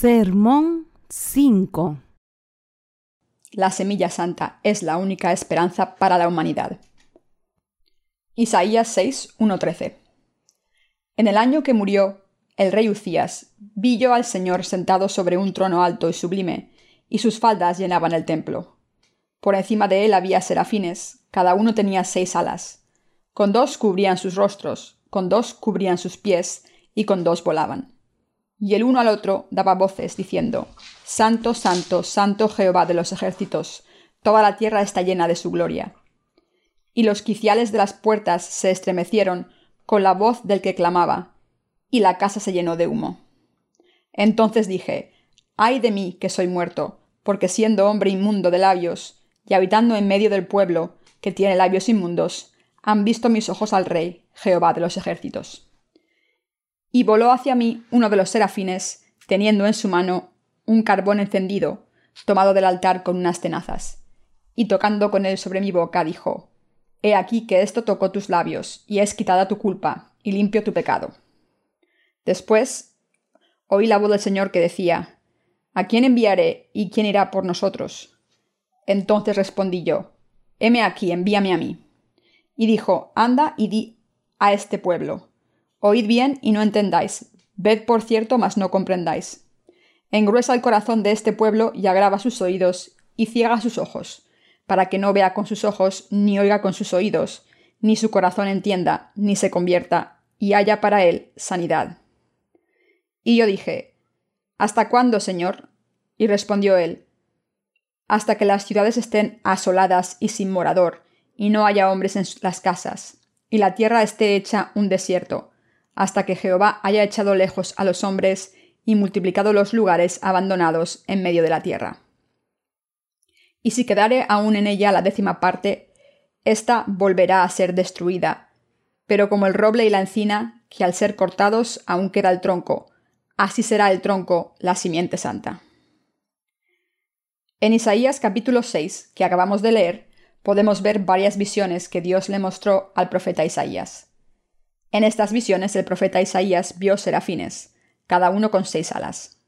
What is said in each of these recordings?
Sermón 5 La semilla santa es la única esperanza para la humanidad. Isaías 6, 1-13 En el año que murió el rey Ucías, vi yo al Señor sentado sobre un trono alto y sublime, y sus faldas llenaban el templo. Por encima de él había serafines, cada uno tenía seis alas. Con dos cubrían sus rostros, con dos cubrían sus pies, y con dos volaban y el uno al otro daba voces, diciendo, Santo, Santo, Santo Jehová de los ejércitos, toda la tierra está llena de su gloria. Y los quiciales de las puertas se estremecieron con la voz del que clamaba, y la casa se llenó de humo. Entonces dije, ay de mí que soy muerto, porque siendo hombre inmundo de labios, y habitando en medio del pueblo, que tiene labios inmundos, han visto mis ojos al Rey, Jehová de los ejércitos y voló hacia mí uno de los serafines, teniendo en su mano un carbón encendido, tomado del altar con unas tenazas. Y tocando con él sobre mi boca, dijo, He aquí que esto tocó tus labios, y es quitada tu culpa, y limpio tu pecado. Después oí la voz del Señor que decía, ¿A quién enviaré y quién irá por nosotros? Entonces respondí yo, Heme aquí, envíame a mí. Y dijo, Anda y di a este pueblo, Oíd bien y no entendáis. Ved por cierto, mas no comprendáis. Engruesa el corazón de este pueblo y agrava sus oídos y ciega sus ojos, para que no vea con sus ojos, ni oiga con sus oídos, ni su corazón entienda, ni se convierta, y haya para él sanidad. Y yo dije, ¿Hasta cuándo, Señor? Y respondió él, Hasta que las ciudades estén asoladas y sin morador, y no haya hombres en las casas, y la tierra esté hecha un desierto, hasta que Jehová haya echado lejos a los hombres y multiplicado los lugares abandonados en medio de la tierra. Y si quedare aún en ella la décima parte, ésta volverá a ser destruida, pero como el roble y la encina, que al ser cortados aún queda el tronco, así será el tronco la simiente santa. En Isaías capítulo 6, que acabamos de leer, podemos ver varias visiones que Dios le mostró al profeta Isaías. En estas visiones el profeta Isaías vio serafines, cada uno con seis alas.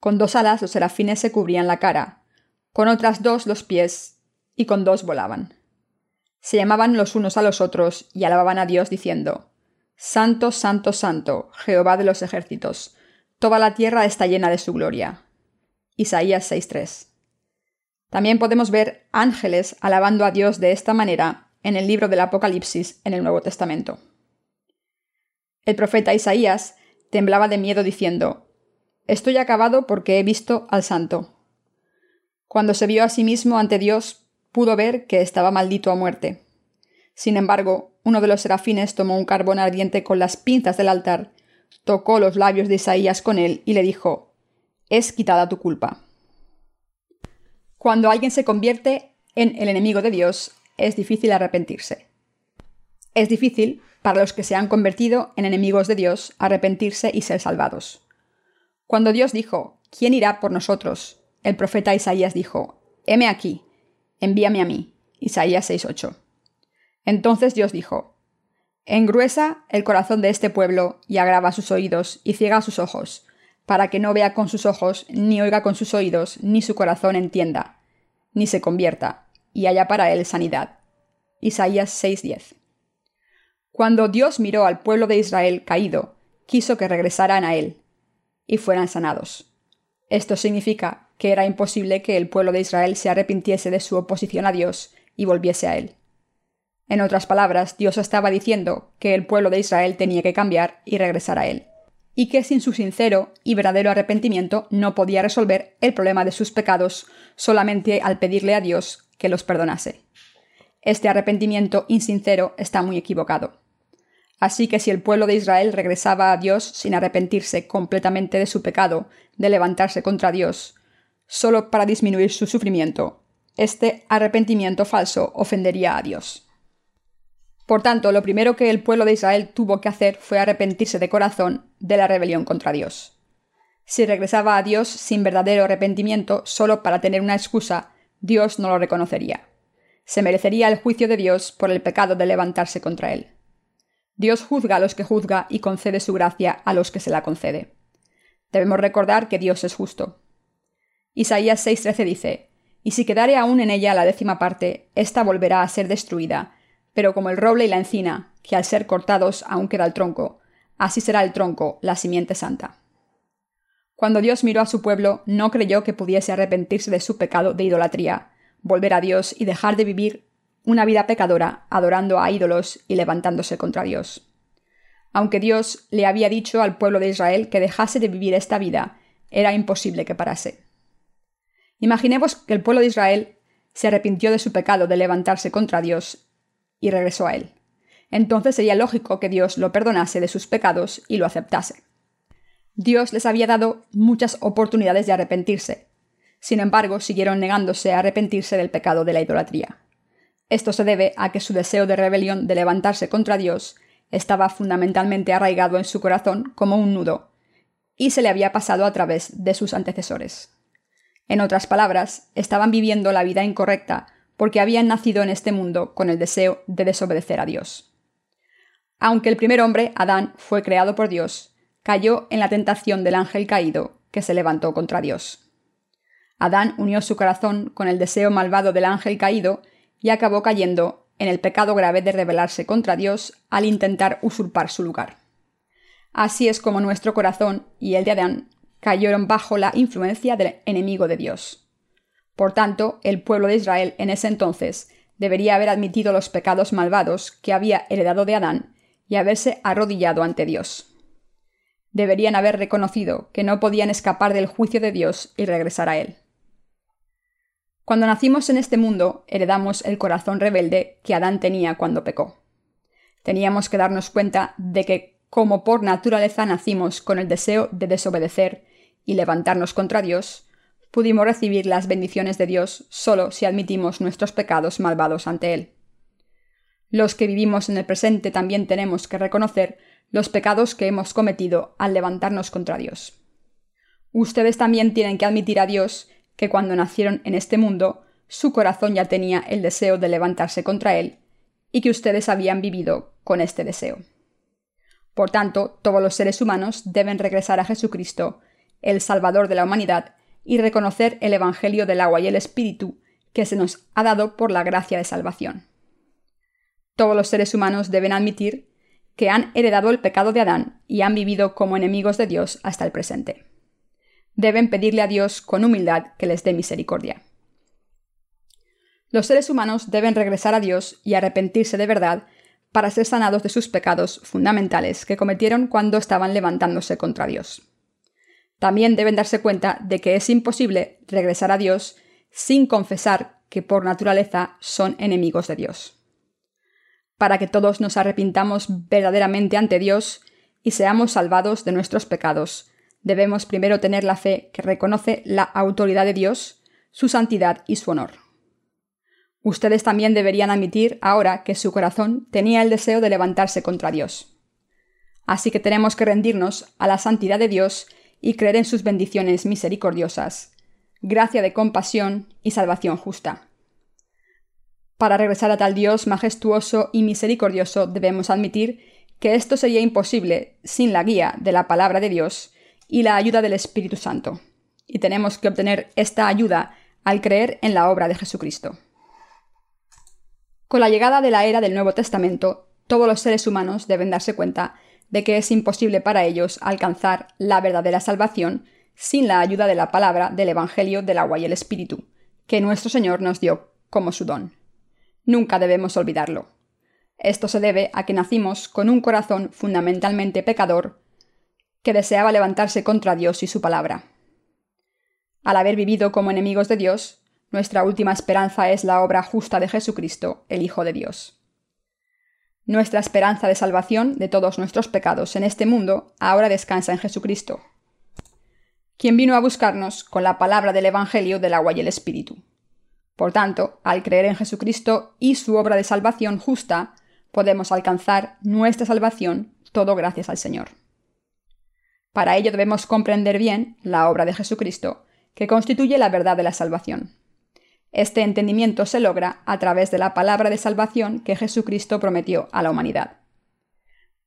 Con dos alas los serafines se cubrían la cara, con otras dos los pies, y con dos volaban. Se llamaban los unos a los otros y alababan a Dios diciendo, Santo, Santo, Santo, Jehová de los ejércitos, toda la tierra está llena de su gloria. Isaías 6.3. También podemos ver ángeles alabando a Dios de esta manera en el libro del Apocalipsis en el Nuevo Testamento. El profeta Isaías temblaba de miedo diciendo, Estoy acabado porque he visto al santo. Cuando se vio a sí mismo ante Dios, pudo ver que estaba maldito a muerte. Sin embargo, uno de los serafines tomó un carbón ardiente con las pinzas del altar, tocó los labios de Isaías con él y le dijo, Es quitada tu culpa. Cuando alguien se convierte en el enemigo de Dios, es difícil arrepentirse. Es difícil para los que se han convertido en enemigos de Dios arrepentirse y ser salvados. Cuando Dios dijo, ¿quién irá por nosotros? El profeta Isaías dijo, heme aquí, envíame a mí. Isaías 6:8. Entonces Dios dijo, engruesa el corazón de este pueblo y agrava sus oídos y ciega sus ojos, para que no vea con sus ojos, ni oiga con sus oídos, ni su corazón entienda, ni se convierta, y haya para él sanidad. Isaías 6:10. Cuando Dios miró al pueblo de Israel caído, quiso que regresaran a él y fueran sanados. Esto significa que era imposible que el pueblo de Israel se arrepintiese de su oposición a Dios y volviese a él. En otras palabras, Dios estaba diciendo que el pueblo de Israel tenía que cambiar y regresar a él, y que sin su sincero y verdadero arrepentimiento no podía resolver el problema de sus pecados solamente al pedirle a Dios que los perdonase. Este arrepentimiento insincero está muy equivocado. Así que si el pueblo de Israel regresaba a Dios sin arrepentirse completamente de su pecado, de levantarse contra Dios, solo para disminuir su sufrimiento, este arrepentimiento falso ofendería a Dios. Por tanto, lo primero que el pueblo de Israel tuvo que hacer fue arrepentirse de corazón de la rebelión contra Dios. Si regresaba a Dios sin verdadero arrepentimiento solo para tener una excusa, Dios no lo reconocería. Se merecería el juicio de Dios por el pecado de levantarse contra él. Dios juzga a los que juzga y concede su gracia a los que se la concede. Debemos recordar que Dios es justo. Isaías 6:13 dice, Y si quedare aún en ella la décima parte, ésta volverá a ser destruida, pero como el roble y la encina, que al ser cortados aún queda el tronco, así será el tronco, la simiente santa. Cuando Dios miró a su pueblo, no creyó que pudiese arrepentirse de su pecado de idolatría, volver a Dios y dejar de vivir una vida pecadora, adorando a ídolos y levantándose contra Dios. Aunque Dios le había dicho al pueblo de Israel que dejase de vivir esta vida, era imposible que parase. Imaginemos que el pueblo de Israel se arrepintió de su pecado de levantarse contra Dios y regresó a él. Entonces sería lógico que Dios lo perdonase de sus pecados y lo aceptase. Dios les había dado muchas oportunidades de arrepentirse. Sin embargo, siguieron negándose a arrepentirse del pecado de la idolatría. Esto se debe a que su deseo de rebelión de levantarse contra Dios estaba fundamentalmente arraigado en su corazón como un nudo, y se le había pasado a través de sus antecesores. En otras palabras, estaban viviendo la vida incorrecta porque habían nacido en este mundo con el deseo de desobedecer a Dios. Aunque el primer hombre, Adán, fue creado por Dios, cayó en la tentación del ángel caído que se levantó contra Dios. Adán unió su corazón con el deseo malvado del ángel caído y acabó cayendo en el pecado grave de rebelarse contra Dios al intentar usurpar su lugar. Así es como nuestro corazón y el de Adán cayeron bajo la influencia del enemigo de Dios. Por tanto, el pueblo de Israel en ese entonces debería haber admitido los pecados malvados que había heredado de Adán y haberse arrodillado ante Dios. Deberían haber reconocido que no podían escapar del juicio de Dios y regresar a él. Cuando nacimos en este mundo, heredamos el corazón rebelde que Adán tenía cuando pecó. Teníamos que darnos cuenta de que, como por naturaleza nacimos con el deseo de desobedecer y levantarnos contra Dios, pudimos recibir las bendiciones de Dios solo si admitimos nuestros pecados malvados ante Él. Los que vivimos en el presente también tenemos que reconocer los pecados que hemos cometido al levantarnos contra Dios. Ustedes también tienen que admitir a Dios que cuando nacieron en este mundo, su corazón ya tenía el deseo de levantarse contra él, y que ustedes habían vivido con este deseo. Por tanto, todos los seres humanos deben regresar a Jesucristo, el Salvador de la humanidad, y reconocer el Evangelio del agua y el Espíritu que se nos ha dado por la gracia de salvación. Todos los seres humanos deben admitir que han heredado el pecado de Adán y han vivido como enemigos de Dios hasta el presente deben pedirle a Dios con humildad que les dé misericordia. Los seres humanos deben regresar a Dios y arrepentirse de verdad para ser sanados de sus pecados fundamentales que cometieron cuando estaban levantándose contra Dios. También deben darse cuenta de que es imposible regresar a Dios sin confesar que por naturaleza son enemigos de Dios. Para que todos nos arrepintamos verdaderamente ante Dios y seamos salvados de nuestros pecados, debemos primero tener la fe que reconoce la autoridad de Dios, su santidad y su honor. Ustedes también deberían admitir ahora que su corazón tenía el deseo de levantarse contra Dios. Así que tenemos que rendirnos a la santidad de Dios y creer en sus bendiciones misericordiosas, gracia de compasión y salvación justa. Para regresar a tal Dios majestuoso y misericordioso debemos admitir que esto sería imposible sin la guía de la palabra de Dios y la ayuda del Espíritu Santo. Y tenemos que obtener esta ayuda al creer en la obra de Jesucristo. Con la llegada de la era del Nuevo Testamento, todos los seres humanos deben darse cuenta de que es imposible para ellos alcanzar la verdadera salvación sin la ayuda de la palabra del Evangelio del agua y el Espíritu, que nuestro Señor nos dio como su don. Nunca debemos olvidarlo. Esto se debe a que nacimos con un corazón fundamentalmente pecador que deseaba levantarse contra Dios y su palabra. Al haber vivido como enemigos de Dios, nuestra última esperanza es la obra justa de Jesucristo, el Hijo de Dios. Nuestra esperanza de salvación de todos nuestros pecados en este mundo ahora descansa en Jesucristo, quien vino a buscarnos con la palabra del Evangelio del agua y el Espíritu. Por tanto, al creer en Jesucristo y su obra de salvación justa, podemos alcanzar nuestra salvación todo gracias al Señor. Para ello debemos comprender bien la obra de Jesucristo, que constituye la verdad de la salvación. Este entendimiento se logra a través de la palabra de salvación que Jesucristo prometió a la humanidad.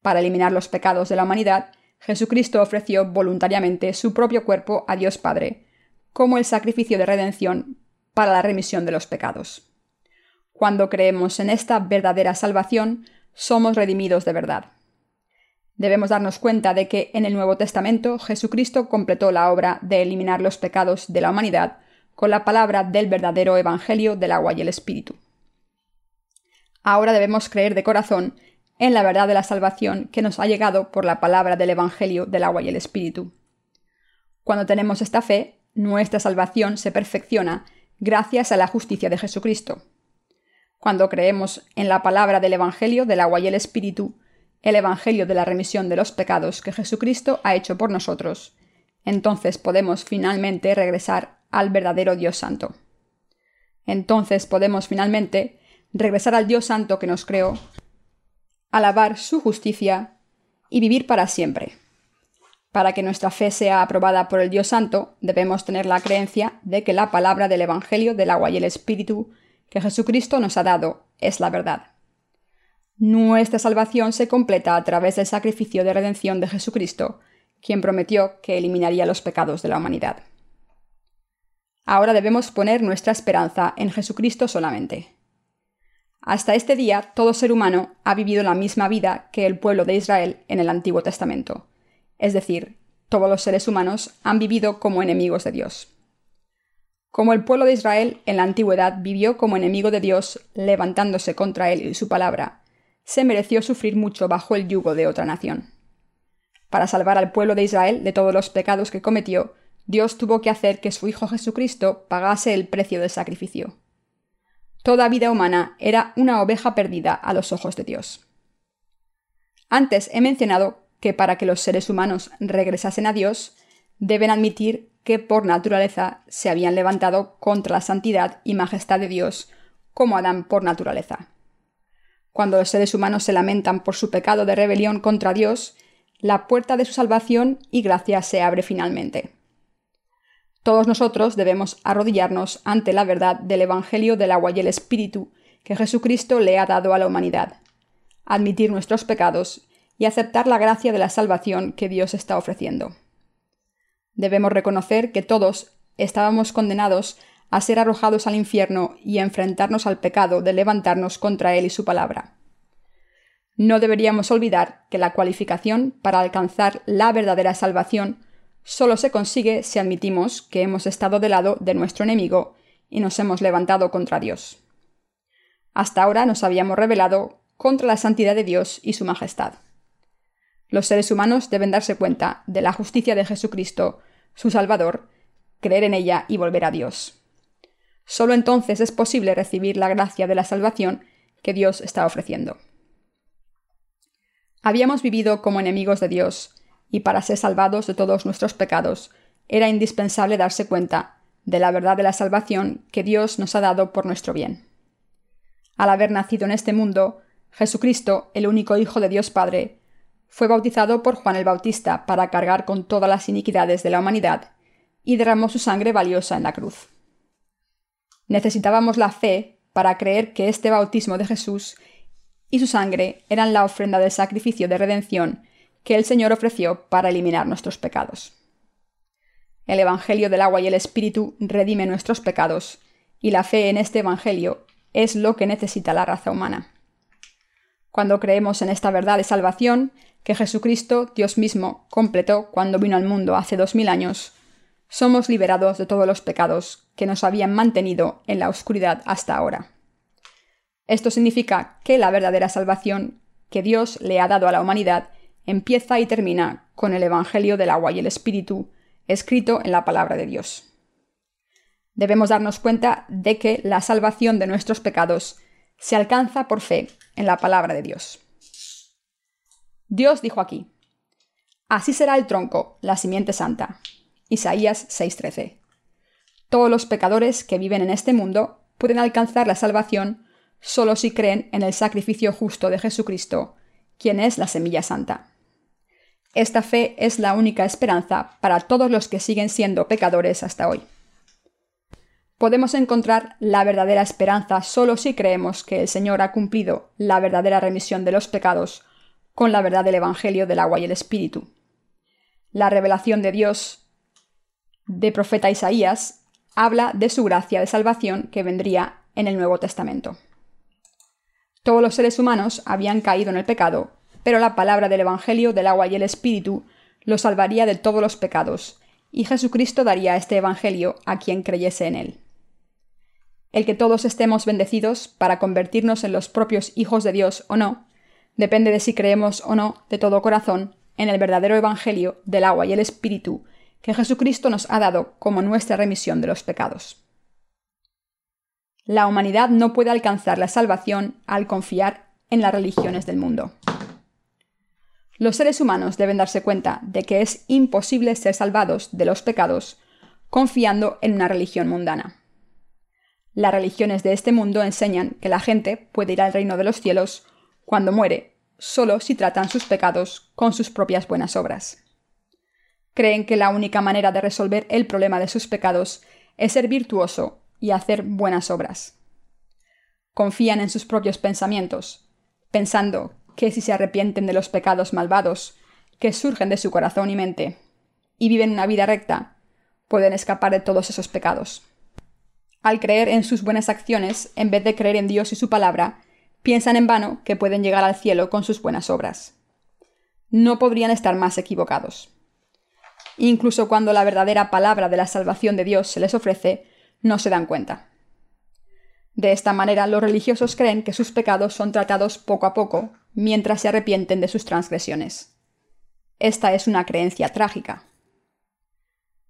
Para eliminar los pecados de la humanidad, Jesucristo ofreció voluntariamente su propio cuerpo a Dios Padre, como el sacrificio de redención para la remisión de los pecados. Cuando creemos en esta verdadera salvación, somos redimidos de verdad. Debemos darnos cuenta de que en el Nuevo Testamento Jesucristo completó la obra de eliminar los pecados de la humanidad con la palabra del verdadero Evangelio del agua y el Espíritu. Ahora debemos creer de corazón en la verdad de la salvación que nos ha llegado por la palabra del Evangelio del agua y el Espíritu. Cuando tenemos esta fe, nuestra salvación se perfecciona gracias a la justicia de Jesucristo. Cuando creemos en la palabra del Evangelio del agua y el Espíritu, el Evangelio de la remisión de los pecados que Jesucristo ha hecho por nosotros, entonces podemos finalmente regresar al verdadero Dios Santo. Entonces podemos finalmente regresar al Dios Santo que nos creó, alabar su justicia y vivir para siempre. Para que nuestra fe sea aprobada por el Dios Santo, debemos tener la creencia de que la palabra del Evangelio del agua y el Espíritu que Jesucristo nos ha dado es la verdad. Nuestra salvación se completa a través del sacrificio de redención de Jesucristo, quien prometió que eliminaría los pecados de la humanidad. Ahora debemos poner nuestra esperanza en Jesucristo solamente. Hasta este día, todo ser humano ha vivido la misma vida que el pueblo de Israel en el Antiguo Testamento. Es decir, todos los seres humanos han vivido como enemigos de Dios. Como el pueblo de Israel en la antigüedad vivió como enemigo de Dios, levantándose contra él y su palabra, se mereció sufrir mucho bajo el yugo de otra nación. Para salvar al pueblo de Israel de todos los pecados que cometió, Dios tuvo que hacer que su Hijo Jesucristo pagase el precio del sacrificio. Toda vida humana era una oveja perdida a los ojos de Dios. Antes he mencionado que para que los seres humanos regresasen a Dios, deben admitir que por naturaleza se habían levantado contra la santidad y majestad de Dios, como Adán por naturaleza. Cuando los seres humanos se lamentan por su pecado de rebelión contra Dios, la puerta de su salvación y gracia se abre finalmente. Todos nosotros debemos arrodillarnos ante la verdad del Evangelio del agua y el Espíritu que Jesucristo le ha dado a la humanidad, admitir nuestros pecados y aceptar la gracia de la salvación que Dios está ofreciendo. Debemos reconocer que todos estábamos condenados a ser arrojados al infierno y a enfrentarnos al pecado de levantarnos contra Él y su palabra. No deberíamos olvidar que la cualificación para alcanzar la verdadera salvación solo se consigue si admitimos que hemos estado del lado de nuestro enemigo y nos hemos levantado contra Dios. Hasta ahora nos habíamos rebelado contra la santidad de Dios y su majestad. Los seres humanos deben darse cuenta de la justicia de Jesucristo, su Salvador, creer en ella y volver a Dios. Solo entonces es posible recibir la gracia de la salvación que Dios está ofreciendo. Habíamos vivido como enemigos de Dios, y para ser salvados de todos nuestros pecados, era indispensable darse cuenta de la verdad de la salvación que Dios nos ha dado por nuestro bien. Al haber nacido en este mundo, Jesucristo, el único Hijo de Dios Padre, fue bautizado por Juan el Bautista para cargar con todas las iniquidades de la humanidad y derramó su sangre valiosa en la cruz. Necesitábamos la fe para creer que este bautismo de Jesús y su sangre eran la ofrenda del sacrificio de redención que el Señor ofreció para eliminar nuestros pecados. El Evangelio del agua y el Espíritu redime nuestros pecados, y la fe en este Evangelio es lo que necesita la raza humana. Cuando creemos en esta verdad de salvación, que Jesucristo, Dios mismo, completó cuando vino al mundo hace dos mil años, somos liberados de todos los pecados que nos habían mantenido en la oscuridad hasta ahora. Esto significa que la verdadera salvación que Dios le ha dado a la humanidad empieza y termina con el Evangelio del agua y el Espíritu, escrito en la palabra de Dios. Debemos darnos cuenta de que la salvación de nuestros pecados se alcanza por fe en la palabra de Dios. Dios dijo aquí, Así será el tronco, la simiente santa. Isaías 6:13. Todos los pecadores que viven en este mundo pueden alcanzar la salvación solo si creen en el sacrificio justo de Jesucristo, quien es la semilla santa. Esta fe es la única esperanza para todos los que siguen siendo pecadores hasta hoy. Podemos encontrar la verdadera esperanza solo si creemos que el Señor ha cumplido la verdadera remisión de los pecados con la verdad del Evangelio del agua y el Espíritu. La revelación de Dios de profeta Isaías habla de su gracia de salvación que vendría en el Nuevo Testamento. Todos los seres humanos habían caído en el pecado, pero la palabra del Evangelio del agua y el Espíritu los salvaría de todos los pecados, y Jesucristo daría este Evangelio a quien creyese en él. El que todos estemos bendecidos para convertirnos en los propios hijos de Dios o no, depende de si creemos o no de todo corazón en el verdadero Evangelio del agua y el Espíritu que Jesucristo nos ha dado como nuestra remisión de los pecados. La humanidad no puede alcanzar la salvación al confiar en las religiones del mundo. Los seres humanos deben darse cuenta de que es imposible ser salvados de los pecados confiando en una religión mundana. Las religiones de este mundo enseñan que la gente puede ir al reino de los cielos cuando muere, solo si tratan sus pecados con sus propias buenas obras. Creen que la única manera de resolver el problema de sus pecados es ser virtuoso y hacer buenas obras. Confían en sus propios pensamientos, pensando que si se arrepienten de los pecados malvados que surgen de su corazón y mente, y viven una vida recta, pueden escapar de todos esos pecados. Al creer en sus buenas acciones, en vez de creer en Dios y su palabra, piensan en vano que pueden llegar al cielo con sus buenas obras. No podrían estar más equivocados. Incluso cuando la verdadera palabra de la salvación de Dios se les ofrece, no se dan cuenta. De esta manera, los religiosos creen que sus pecados son tratados poco a poco, mientras se arrepienten de sus transgresiones. Esta es una creencia trágica.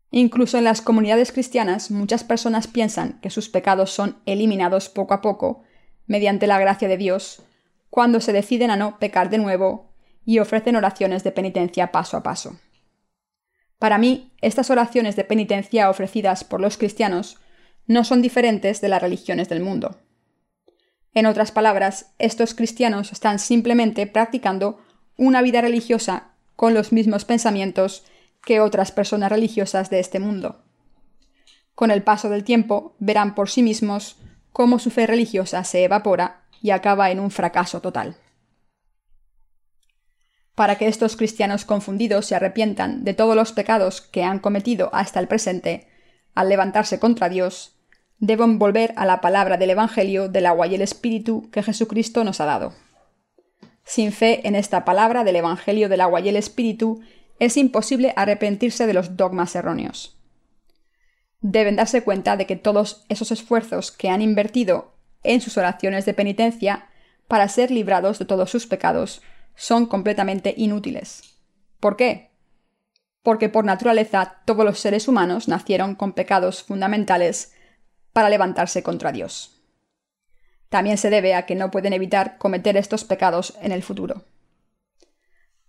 Incluso en las comunidades cristianas muchas personas piensan que sus pecados son eliminados poco a poco, mediante la gracia de Dios, cuando se deciden a no pecar de nuevo y ofrecen oraciones de penitencia paso a paso. Para mí, estas oraciones de penitencia ofrecidas por los cristianos no son diferentes de las religiones del mundo. En otras palabras, estos cristianos están simplemente practicando una vida religiosa con los mismos pensamientos que otras personas religiosas de este mundo. Con el paso del tiempo verán por sí mismos cómo su fe religiosa se evapora y acaba en un fracaso total. Para que estos cristianos confundidos se arrepientan de todos los pecados que han cometido hasta el presente, al levantarse contra Dios, deben volver a la palabra del Evangelio del agua y el Espíritu que Jesucristo nos ha dado. Sin fe en esta palabra del Evangelio del agua y el Espíritu, es imposible arrepentirse de los dogmas erróneos. Deben darse cuenta de que todos esos esfuerzos que han invertido en sus oraciones de penitencia para ser librados de todos sus pecados son completamente inútiles. ¿Por qué? Porque por naturaleza todos los seres humanos nacieron con pecados fundamentales para levantarse contra Dios. También se debe a que no pueden evitar cometer estos pecados en el futuro.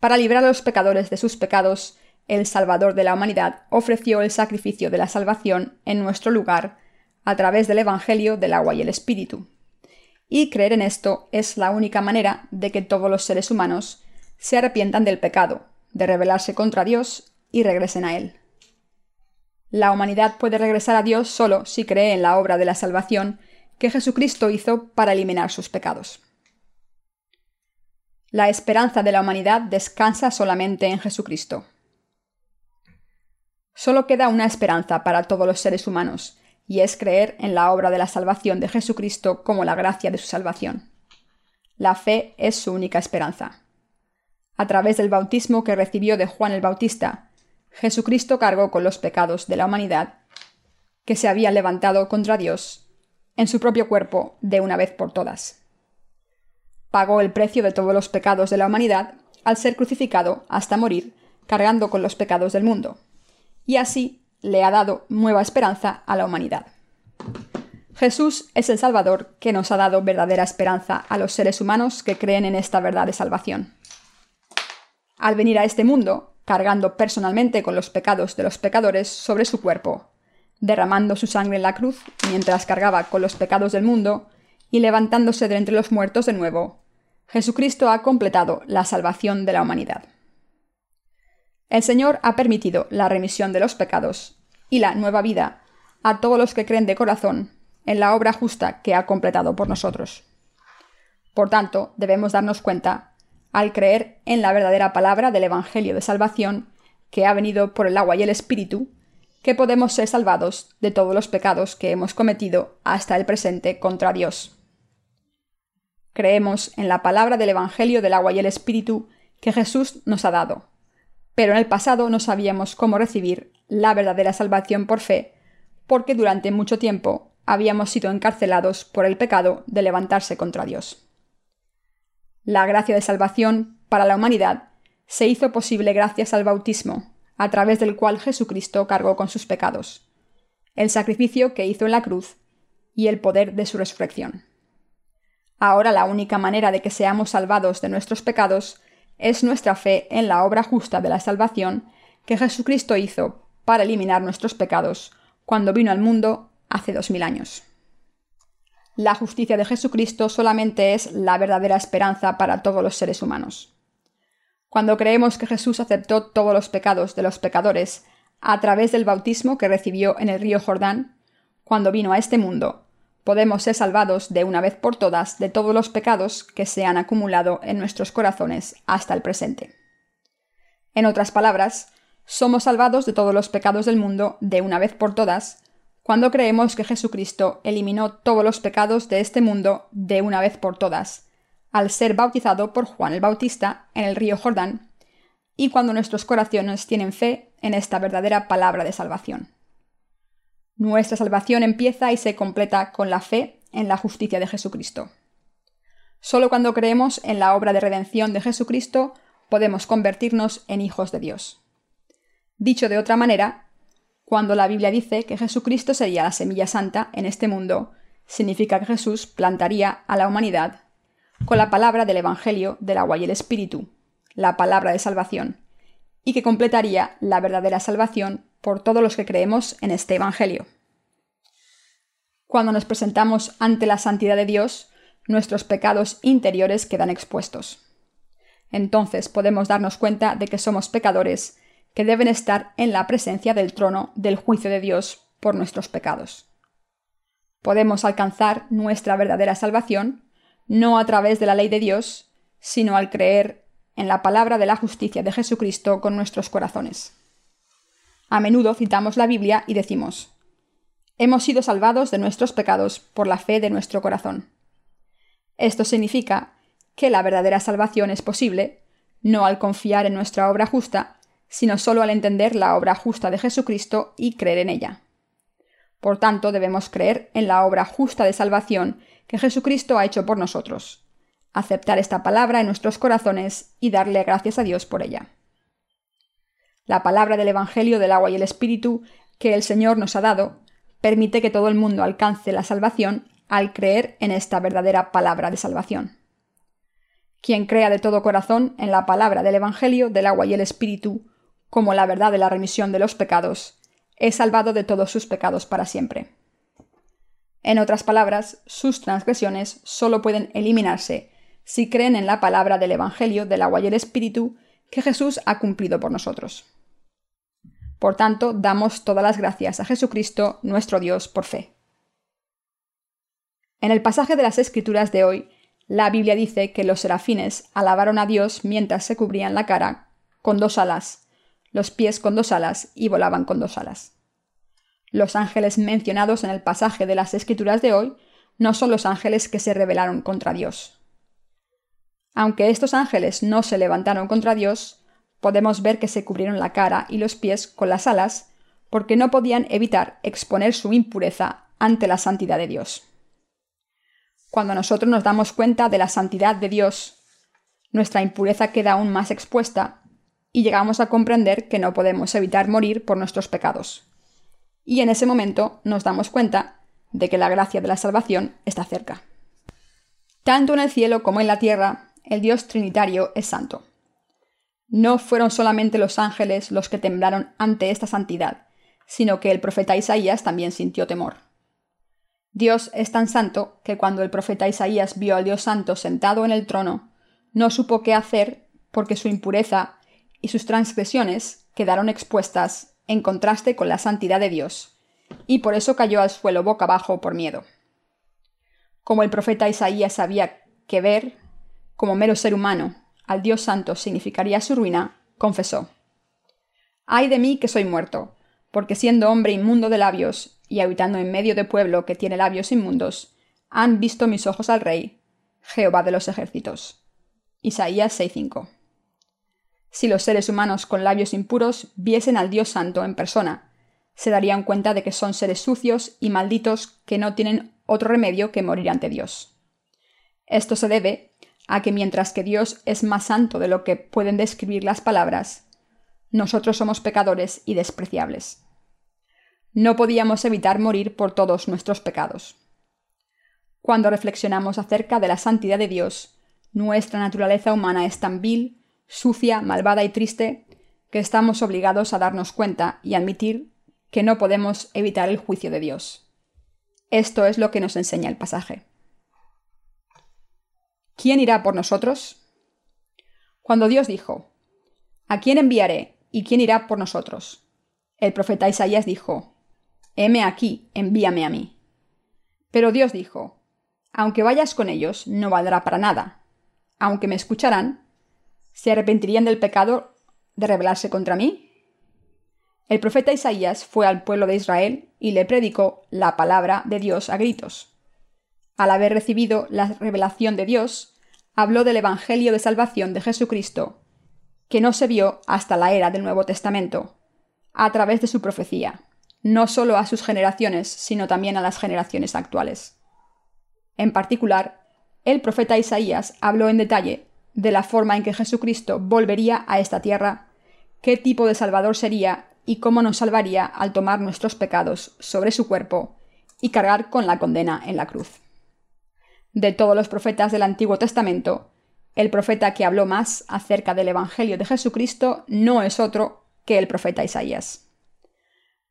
Para librar a los pecadores de sus pecados, el Salvador de la humanidad ofreció el sacrificio de la salvación en nuestro lugar a través del Evangelio del agua y el Espíritu. Y creer en esto es la única manera de que todos los seres humanos se arrepientan del pecado, de rebelarse contra Dios y regresen a Él. La humanidad puede regresar a Dios solo si cree en la obra de la salvación que Jesucristo hizo para eliminar sus pecados. La esperanza de la humanidad descansa solamente en Jesucristo. Solo queda una esperanza para todos los seres humanos, y es creer en la obra de la salvación de Jesucristo como la gracia de su salvación. La fe es su única esperanza. A través del bautismo que recibió de Juan el Bautista, Jesucristo cargó con los pecados de la humanidad que se había levantado contra Dios en su propio cuerpo de una vez por todas. Pagó el precio de todos los pecados de la humanidad al ser crucificado hasta morir, cargando con los pecados del mundo, y así le ha dado nueva esperanza a la humanidad. Jesús es el Salvador que nos ha dado verdadera esperanza a los seres humanos que creen en esta verdad de salvación. Al venir a este mundo, cargando personalmente con los pecados de los pecadores sobre su cuerpo, derramando su sangre en la cruz mientras cargaba con los pecados del mundo y levantándose de entre los muertos de nuevo, Jesucristo ha completado la salvación de la humanidad. El Señor ha permitido la remisión de los pecados y la nueva vida a todos los que creen de corazón en la obra justa que ha completado por nosotros. Por tanto, debemos darnos cuenta al creer en la verdadera palabra del Evangelio de Salvación que ha venido por el agua y el Espíritu, que podemos ser salvados de todos los pecados que hemos cometido hasta el presente contra Dios. Creemos en la palabra del Evangelio del agua y el Espíritu que Jesús nos ha dado, pero en el pasado no sabíamos cómo recibir la verdadera salvación por fe, porque durante mucho tiempo habíamos sido encarcelados por el pecado de levantarse contra Dios. La gracia de salvación para la humanidad se hizo posible gracias al bautismo, a través del cual Jesucristo cargó con sus pecados, el sacrificio que hizo en la cruz y el poder de su resurrección. Ahora la única manera de que seamos salvados de nuestros pecados es nuestra fe en la obra justa de la salvación que Jesucristo hizo para eliminar nuestros pecados cuando vino al mundo hace dos mil años. La justicia de Jesucristo solamente es la verdadera esperanza para todos los seres humanos. Cuando creemos que Jesús aceptó todos los pecados de los pecadores a través del bautismo que recibió en el río Jordán, cuando vino a este mundo, podemos ser salvados de una vez por todas de todos los pecados que se han acumulado en nuestros corazones hasta el presente. En otras palabras, somos salvados de todos los pecados del mundo de una vez por todas cuando creemos que Jesucristo eliminó todos los pecados de este mundo de una vez por todas, al ser bautizado por Juan el Bautista en el río Jordán, y cuando nuestros corazones tienen fe en esta verdadera palabra de salvación. Nuestra salvación empieza y se completa con la fe en la justicia de Jesucristo. Solo cuando creemos en la obra de redención de Jesucristo podemos convertirnos en hijos de Dios. Dicho de otra manera, cuando la Biblia dice que Jesucristo sería la semilla santa en este mundo, significa que Jesús plantaría a la humanidad con la palabra del Evangelio del agua y el Espíritu, la palabra de salvación, y que completaría la verdadera salvación por todos los que creemos en este Evangelio. Cuando nos presentamos ante la santidad de Dios, nuestros pecados interiores quedan expuestos. Entonces podemos darnos cuenta de que somos pecadores que deben estar en la presencia del trono del juicio de Dios por nuestros pecados. Podemos alcanzar nuestra verdadera salvación no a través de la ley de Dios, sino al creer en la palabra de la justicia de Jesucristo con nuestros corazones. A menudo citamos la Biblia y decimos, Hemos sido salvados de nuestros pecados por la fe de nuestro corazón. Esto significa que la verdadera salvación es posible, no al confiar en nuestra obra justa, sino solo al entender la obra justa de Jesucristo y creer en ella. Por tanto, debemos creer en la obra justa de salvación que Jesucristo ha hecho por nosotros, aceptar esta palabra en nuestros corazones y darle gracias a Dios por ella. La palabra del Evangelio del agua y el Espíritu que el Señor nos ha dado permite que todo el mundo alcance la salvación al creer en esta verdadera palabra de salvación. Quien crea de todo corazón en la palabra del Evangelio del agua y el Espíritu como la verdad de la remisión de los pecados, es salvado de todos sus pecados para siempre. En otras palabras, sus transgresiones solo pueden eliminarse si creen en la palabra del Evangelio del agua y el Espíritu que Jesús ha cumplido por nosotros. Por tanto, damos todas las gracias a Jesucristo, nuestro Dios, por fe. En el pasaje de las Escrituras de hoy, la Biblia dice que los serafines alabaron a Dios mientras se cubrían la cara con dos alas, los pies con dos alas y volaban con dos alas. Los ángeles mencionados en el pasaje de las Escrituras de hoy no son los ángeles que se rebelaron contra Dios. Aunque estos ángeles no se levantaron contra Dios, podemos ver que se cubrieron la cara y los pies con las alas porque no podían evitar exponer su impureza ante la santidad de Dios. Cuando nosotros nos damos cuenta de la santidad de Dios, nuestra impureza queda aún más expuesta y llegamos a comprender que no podemos evitar morir por nuestros pecados y en ese momento nos damos cuenta de que la gracia de la salvación está cerca. Tanto en el cielo como en la tierra, el Dios Trinitario es santo. No fueron solamente los ángeles los que temblaron ante esta santidad, sino que el profeta Isaías también sintió temor. Dios es tan santo que cuando el profeta Isaías vio al Dios santo sentado en el trono, no supo qué hacer porque su impureza y sus transgresiones quedaron expuestas en contraste con la santidad de Dios, y por eso cayó al suelo boca abajo por miedo. Como el profeta Isaías sabía que ver, como mero ser humano, al Dios santo significaría su ruina, confesó, Ay de mí que soy muerto, porque siendo hombre inmundo de labios, y habitando en medio de pueblo que tiene labios inmundos, han visto mis ojos al Rey, Jehová de los ejércitos. Isaías 6:5. Si los seres humanos con labios impuros viesen al Dios Santo en persona, se darían cuenta de que son seres sucios y malditos que no tienen otro remedio que morir ante Dios. Esto se debe a que mientras que Dios es más santo de lo que pueden describir las palabras, nosotros somos pecadores y despreciables. No podíamos evitar morir por todos nuestros pecados. Cuando reflexionamos acerca de la santidad de Dios, nuestra naturaleza humana es tan vil, sucia, malvada y triste que estamos obligados a darnos cuenta y admitir que no podemos evitar el juicio de Dios. Esto es lo que nos enseña el pasaje. ¿Quién irá por nosotros? Cuando Dios dijo, ¿A quién enviaré y quién irá por nosotros? El profeta Isaías dijo, Heme aquí, envíame a mí. Pero Dios dijo, Aunque vayas con ellos, no valdrá para nada. Aunque me escucharán, ¿se arrepentirían del pecado de rebelarse contra mí? El profeta Isaías fue al pueblo de Israel y le predicó la palabra de Dios a gritos. Al haber recibido la revelación de Dios, habló del Evangelio de Salvación de Jesucristo, que no se vio hasta la era del Nuevo Testamento, a través de su profecía, no solo a sus generaciones, sino también a las generaciones actuales. En particular, el profeta Isaías habló en detalle de la forma en que Jesucristo volvería a esta tierra, qué tipo de Salvador sería y cómo nos salvaría al tomar nuestros pecados sobre su cuerpo y cargar con la condena en la cruz. De todos los profetas del Antiguo Testamento, el profeta que habló más acerca del Evangelio de Jesucristo no es otro que el profeta Isaías.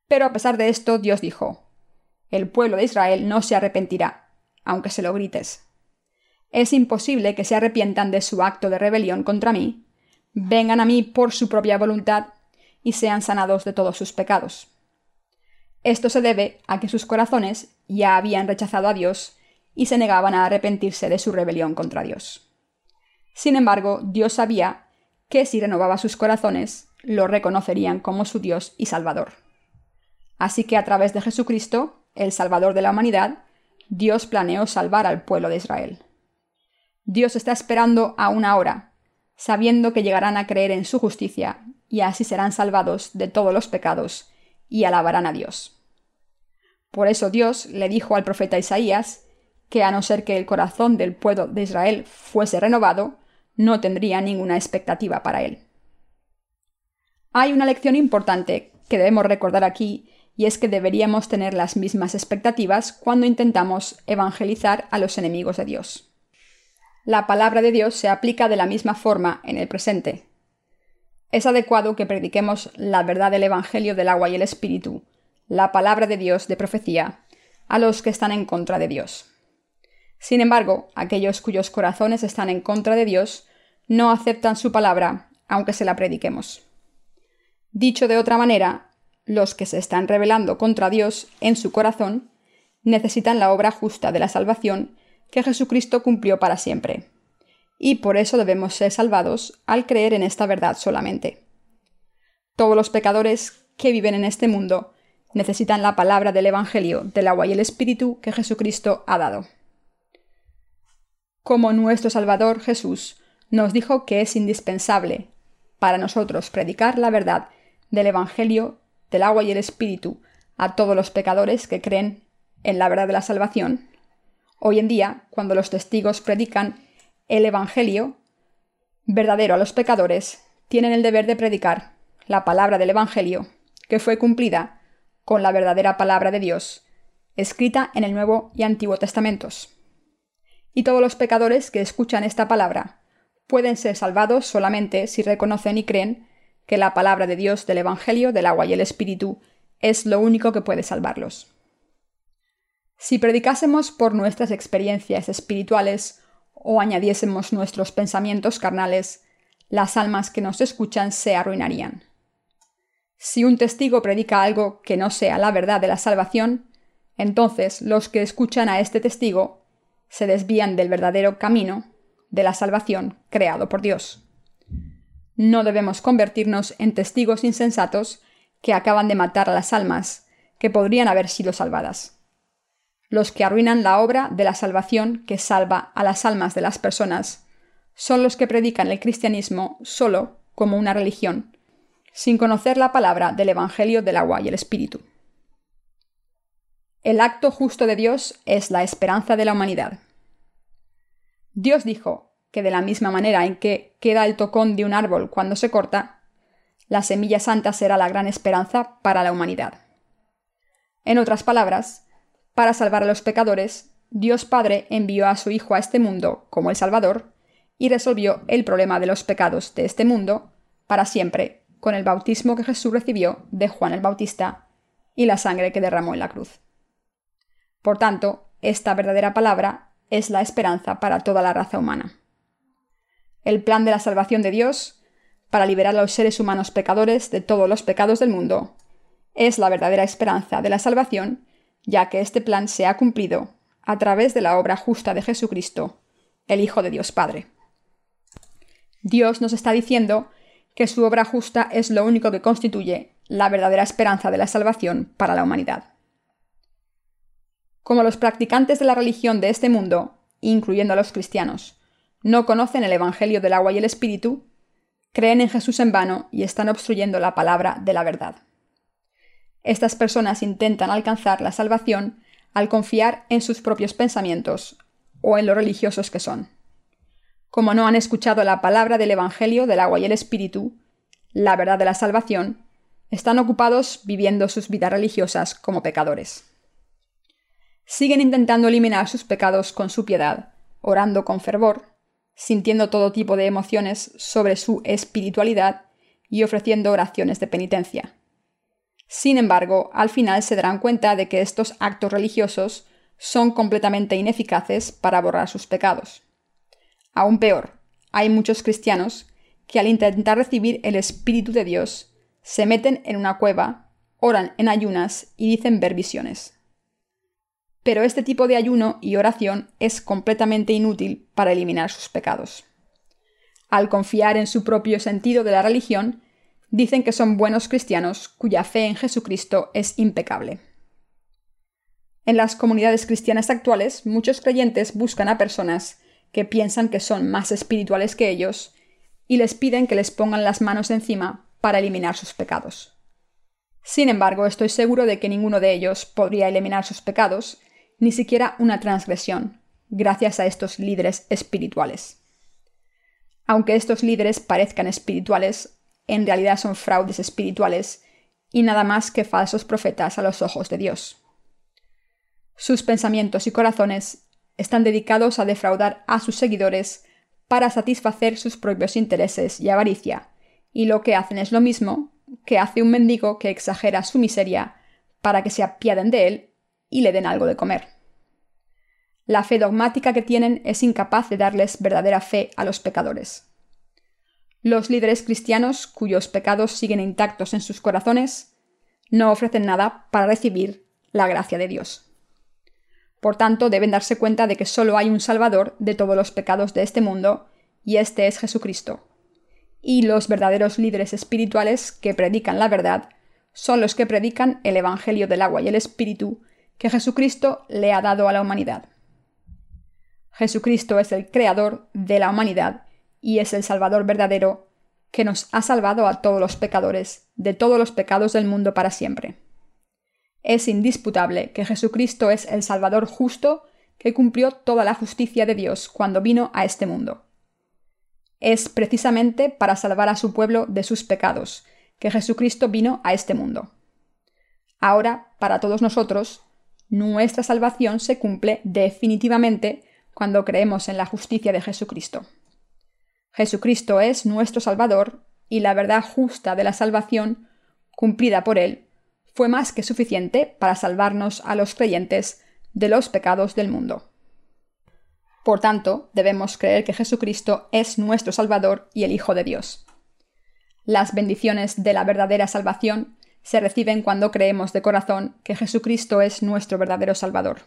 Pero a pesar de esto, Dios dijo, El pueblo de Israel no se arrepentirá, aunque se lo grites. Es imposible que se arrepientan de su acto de rebelión contra mí, vengan a mí por su propia voluntad y sean sanados de todos sus pecados. Esto se debe a que sus corazones ya habían rechazado a Dios y se negaban a arrepentirse de su rebelión contra Dios. Sin embargo, Dios sabía que si renovaba sus corazones, lo reconocerían como su Dios y Salvador. Así que a través de Jesucristo, el Salvador de la humanidad, Dios planeó salvar al pueblo de Israel. Dios está esperando a una hora, sabiendo que llegarán a creer en su justicia y así serán salvados de todos los pecados, y alabarán a Dios. Por eso Dios le dijo al profeta Isaías que a no ser que el corazón del pueblo de Israel fuese renovado, no tendría ninguna expectativa para él. Hay una lección importante que debemos recordar aquí, y es que deberíamos tener las mismas expectativas cuando intentamos evangelizar a los enemigos de Dios. La palabra de Dios se aplica de la misma forma en el presente, es adecuado que prediquemos la verdad del Evangelio del agua y el Espíritu, la palabra de Dios de profecía, a los que están en contra de Dios. Sin embargo, aquellos cuyos corazones están en contra de Dios no aceptan su palabra, aunque se la prediquemos. Dicho de otra manera, los que se están rebelando contra Dios en su corazón necesitan la obra justa de la salvación que Jesucristo cumplió para siempre y por eso debemos ser salvados al creer en esta verdad solamente. Todos los pecadores que viven en este mundo necesitan la palabra del Evangelio del agua y el Espíritu que Jesucristo ha dado. Como nuestro Salvador Jesús nos dijo que es indispensable para nosotros predicar la verdad del Evangelio del agua y el Espíritu a todos los pecadores que creen en la verdad de la salvación, hoy en día, cuando los testigos predican el Evangelio verdadero a los pecadores, tienen el deber de predicar la palabra del Evangelio, que fue cumplida con la verdadera palabra de Dios, escrita en el Nuevo y Antiguo Testamentos. Y todos los pecadores que escuchan esta palabra pueden ser salvados solamente si reconocen y creen que la palabra de Dios del Evangelio del agua y el Espíritu es lo único que puede salvarlos. Si predicásemos por nuestras experiencias espirituales o añadiésemos nuestros pensamientos carnales, las almas que nos escuchan se arruinarían. Si un testigo predica algo que no sea la verdad de la salvación, entonces los que escuchan a este testigo se desvían del verdadero camino de la salvación creado por Dios. No debemos convertirnos en testigos insensatos que acaban de matar a las almas, que podrían haber sido salvadas. Los que arruinan la obra de la salvación que salva a las almas de las personas son los que predican el cristianismo solo como una religión, sin conocer la palabra del Evangelio del agua y el Espíritu. El acto justo de Dios es la esperanza de la humanidad. Dios dijo que de la misma manera en que queda el tocón de un árbol cuando se corta, la semilla santa será la gran esperanza para la humanidad. En otras palabras, para salvar a los pecadores, Dios Padre envió a su Hijo a este mundo como el Salvador y resolvió el problema de los pecados de este mundo para siempre con el bautismo que Jesús recibió de Juan el Bautista y la sangre que derramó en la cruz. Por tanto, esta verdadera palabra es la esperanza para toda la raza humana. El plan de la salvación de Dios, para liberar a los seres humanos pecadores de todos los pecados del mundo, es la verdadera esperanza de la salvación, ya que este plan se ha cumplido a través de la obra justa de Jesucristo, el Hijo de Dios Padre. Dios nos está diciendo que su obra justa es lo único que constituye la verdadera esperanza de la salvación para la humanidad. Como los practicantes de la religión de este mundo, incluyendo a los cristianos, no conocen el Evangelio del agua y el Espíritu, creen en Jesús en vano y están obstruyendo la palabra de la verdad. Estas personas intentan alcanzar la salvación al confiar en sus propios pensamientos o en lo religiosos que son. Como no han escuchado la palabra del Evangelio del agua y el Espíritu, la verdad de la salvación, están ocupados viviendo sus vidas religiosas como pecadores siguen intentando eliminar sus pecados con su piedad, orando con fervor, sintiendo todo tipo de emociones sobre su espiritualidad y ofreciendo oraciones de penitencia. Sin embargo, al final se darán cuenta de que estos actos religiosos son completamente ineficaces para borrar sus pecados. Aún peor, hay muchos cristianos que al intentar recibir el Espíritu de Dios se meten en una cueva, oran en ayunas y dicen ver visiones. Pero este tipo de ayuno y oración es completamente inútil para eliminar sus pecados. Al confiar en su propio sentido de la religión, dicen que son buenos cristianos cuya fe en Jesucristo es impecable. En las comunidades cristianas actuales, muchos creyentes buscan a personas que piensan que son más espirituales que ellos y les piden que les pongan las manos encima para eliminar sus pecados. Sin embargo, estoy seguro de que ninguno de ellos podría eliminar sus pecados ni siquiera una transgresión, gracias a estos líderes espirituales. Aunque estos líderes parezcan espirituales, en realidad son fraudes espirituales y nada más que falsos profetas a los ojos de Dios. Sus pensamientos y corazones están dedicados a defraudar a sus seguidores para satisfacer sus propios intereses y avaricia, y lo que hacen es lo mismo que hace un mendigo que exagera su miseria para que se apiaden de él y le den algo de comer. La fe dogmática que tienen es incapaz de darles verdadera fe a los pecadores. Los líderes cristianos, cuyos pecados siguen intactos en sus corazones, no ofrecen nada para recibir la gracia de Dios. Por tanto, deben darse cuenta de que solo hay un Salvador de todos los pecados de este mundo, y este es Jesucristo. Y los verdaderos líderes espirituales que predican la verdad son los que predican el Evangelio del agua y el Espíritu que Jesucristo le ha dado a la humanidad. Jesucristo es el Creador de la humanidad y es el Salvador verdadero que nos ha salvado a todos los pecadores de todos los pecados del mundo para siempre. Es indisputable que Jesucristo es el Salvador justo que cumplió toda la justicia de Dios cuando vino a este mundo. Es precisamente para salvar a su pueblo de sus pecados que Jesucristo vino a este mundo. Ahora, para todos nosotros, nuestra salvación se cumple definitivamente cuando creemos en la justicia de Jesucristo. Jesucristo es nuestro Salvador y la verdad justa de la salvación, cumplida por Él, fue más que suficiente para salvarnos a los creyentes de los pecados del mundo. Por tanto, debemos creer que Jesucristo es nuestro Salvador y el Hijo de Dios. Las bendiciones de la verdadera salvación se reciben cuando creemos de corazón que Jesucristo es nuestro verdadero Salvador.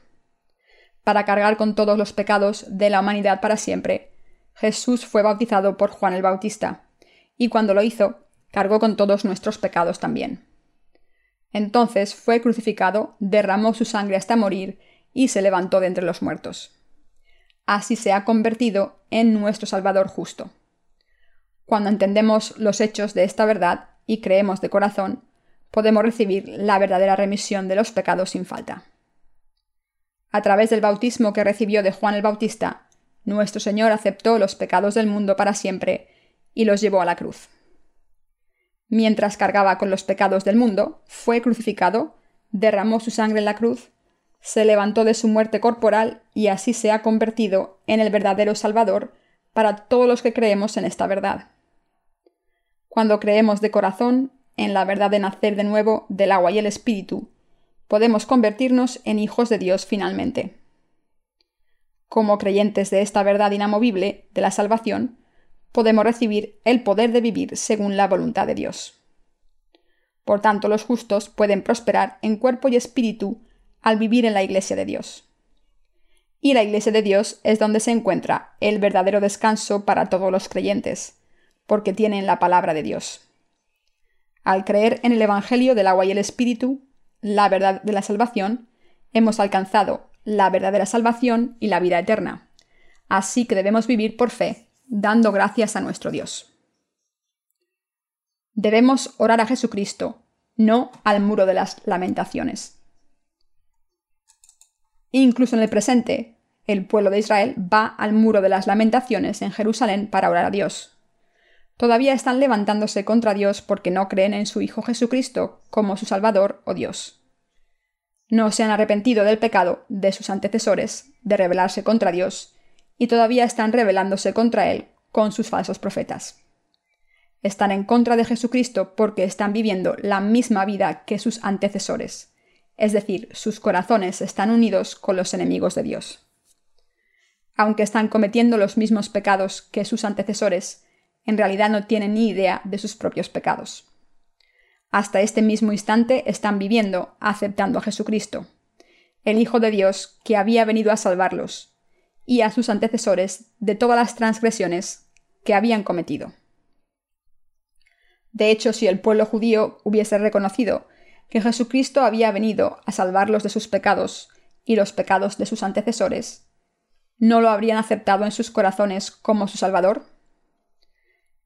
Para cargar con todos los pecados de la humanidad para siempre, Jesús fue bautizado por Juan el Bautista, y cuando lo hizo, cargó con todos nuestros pecados también. Entonces fue crucificado, derramó su sangre hasta morir y se levantó de entre los muertos. Así se ha convertido en nuestro Salvador justo. Cuando entendemos los hechos de esta verdad y creemos de corazón, podemos recibir la verdadera remisión de los pecados sin falta. A través del bautismo que recibió de Juan el Bautista, nuestro Señor aceptó los pecados del mundo para siempre y los llevó a la cruz. Mientras cargaba con los pecados del mundo, fue crucificado, derramó su sangre en la cruz, se levantó de su muerte corporal y así se ha convertido en el verdadero Salvador para todos los que creemos en esta verdad. Cuando creemos de corazón en la verdad de nacer de nuevo del agua y el espíritu, podemos convertirnos en hijos de Dios finalmente. Como creyentes de esta verdad inamovible de la salvación, podemos recibir el poder de vivir según la voluntad de Dios. Por tanto, los justos pueden prosperar en cuerpo y espíritu al vivir en la Iglesia de Dios. Y la Iglesia de Dios es donde se encuentra el verdadero descanso para todos los creyentes, porque tienen la palabra de Dios. Al creer en el Evangelio del agua y el Espíritu, la verdad de la salvación, hemos alcanzado la verdadera salvación y la vida eterna. Así que debemos vivir por fe dando gracias a nuestro Dios. Debemos orar a Jesucristo, no al muro de las lamentaciones. Incluso en el presente, el pueblo de Israel va al muro de las lamentaciones en Jerusalén para orar a Dios. Todavía están levantándose contra Dios porque no creen en su Hijo Jesucristo como su Salvador o Dios. No se han arrepentido del pecado de sus antecesores de rebelarse contra Dios y todavía están rebelándose contra él con sus falsos profetas. Están en contra de Jesucristo porque están viviendo la misma vida que sus antecesores, es decir, sus corazones están unidos con los enemigos de Dios. Aunque están cometiendo los mismos pecados que sus antecesores, en realidad no tienen ni idea de sus propios pecados. Hasta este mismo instante están viviendo aceptando a Jesucristo, el Hijo de Dios que había venido a salvarlos, y a sus antecesores de todas las transgresiones que habían cometido. De hecho, si el pueblo judío hubiese reconocido que Jesucristo había venido a salvarlos de sus pecados y los pecados de sus antecesores, ¿no lo habrían aceptado en sus corazones como su Salvador?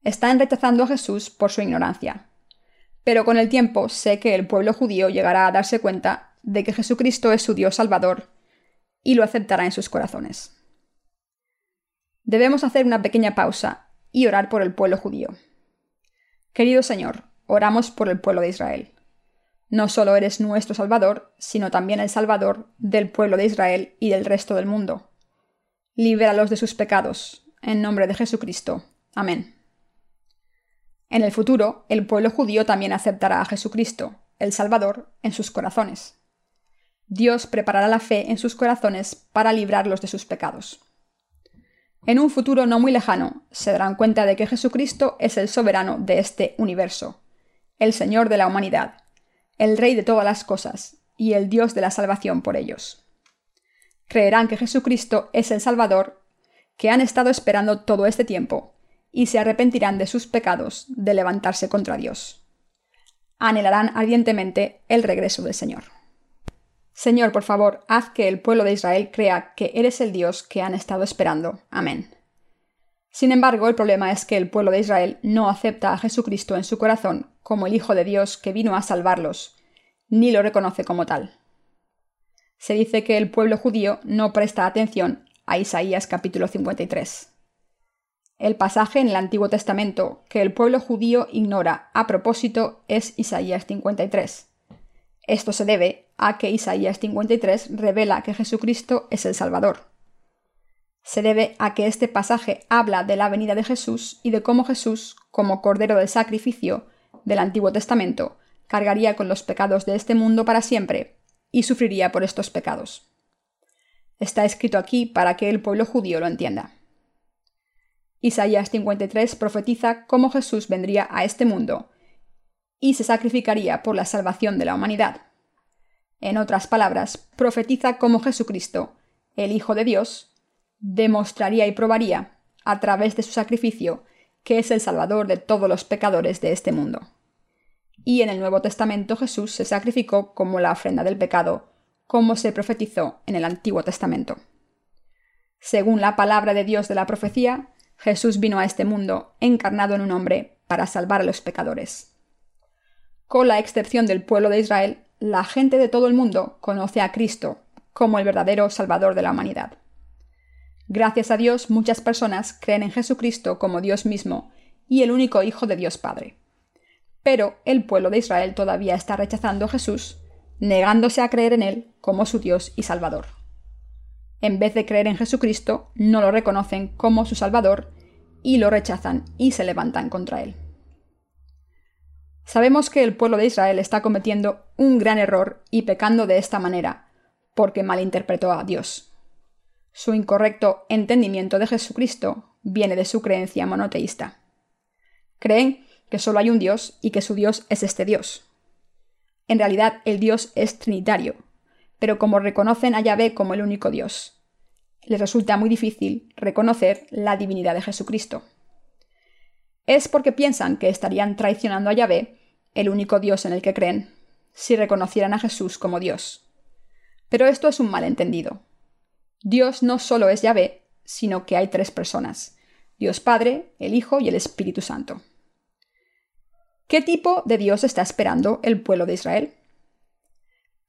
Están rechazando a Jesús por su ignorancia. Pero con el tiempo sé que el pueblo judío llegará a darse cuenta de que Jesucristo es su Dios Salvador y lo aceptará en sus corazones debemos hacer una pequeña pausa y orar por el pueblo judío. Querido Señor, oramos por el pueblo de Israel. No solo eres nuestro Salvador, sino también el Salvador del pueblo de Israel y del resto del mundo. Libéralos de sus pecados, en nombre de Jesucristo. Amén. En el futuro, el pueblo judío también aceptará a Jesucristo, el Salvador, en sus corazones. Dios preparará la fe en sus corazones para librarlos de sus pecados. En un futuro no muy lejano, se darán cuenta de que Jesucristo es el soberano de este universo, el Señor de la humanidad, el Rey de todas las cosas y el Dios de la salvación por ellos. Creerán que Jesucristo es el Salvador, que han estado esperando todo este tiempo, y se arrepentirán de sus pecados de levantarse contra Dios. Anhelarán ardientemente el regreso del Señor. Señor, por favor, haz que el pueblo de Israel crea que eres el Dios que han estado esperando. Amén. Sin embargo, el problema es que el pueblo de Israel no acepta a Jesucristo en su corazón como el Hijo de Dios que vino a salvarlos, ni lo reconoce como tal. Se dice que el pueblo judío no presta atención a Isaías capítulo 53. El pasaje en el Antiguo Testamento que el pueblo judío ignora a propósito es Isaías 53. Esto se debe a que Isaías 53 revela que Jesucristo es el Salvador. Se debe a que este pasaje habla de la venida de Jesús y de cómo Jesús, como Cordero del Sacrificio del Antiguo Testamento, cargaría con los pecados de este mundo para siempre y sufriría por estos pecados. Está escrito aquí para que el pueblo judío lo entienda. Isaías 53 profetiza cómo Jesús vendría a este mundo y se sacrificaría por la salvación de la humanidad. En otras palabras, profetiza cómo Jesucristo, el Hijo de Dios, demostraría y probaría, a través de su sacrificio que es el Salvador de todos los pecadores de este mundo. Y en el Nuevo Testamento Jesús se sacrificó como la ofrenda del pecado, como se profetizó en el Antiguo Testamento. Según la palabra de Dios de la profecía, Jesús vino a este mundo encarnado en un hombre para salvar a los pecadores. Con la excepción del pueblo de Israel, la gente de todo el mundo conoce a Cristo como el verdadero Salvador de la humanidad. Gracias a Dios, muchas personas creen en Jesucristo como Dios mismo y el único Hijo de Dios Padre. Pero el pueblo de Israel todavía está rechazando a Jesús, negándose a creer en Él como su Dios y Salvador. En vez de creer en Jesucristo, no lo reconocen como su Salvador y lo rechazan y se levantan contra Él. Sabemos que el pueblo de Israel está cometiendo un gran error y pecando de esta manera, porque malinterpretó a Dios. Su incorrecto entendimiento de Jesucristo viene de su creencia monoteísta. Creen que solo hay un Dios y que su Dios es este Dios. En realidad el Dios es trinitario, pero como reconocen a Yahvé como el único Dios, les resulta muy difícil reconocer la divinidad de Jesucristo. Es porque piensan que estarían traicionando a Yahvé el único Dios en el que creen, si reconocieran a Jesús como Dios. Pero esto es un malentendido. Dios no solo es Yahvé, sino que hay tres personas, Dios Padre, el Hijo y el Espíritu Santo. ¿Qué tipo de Dios está esperando el pueblo de Israel?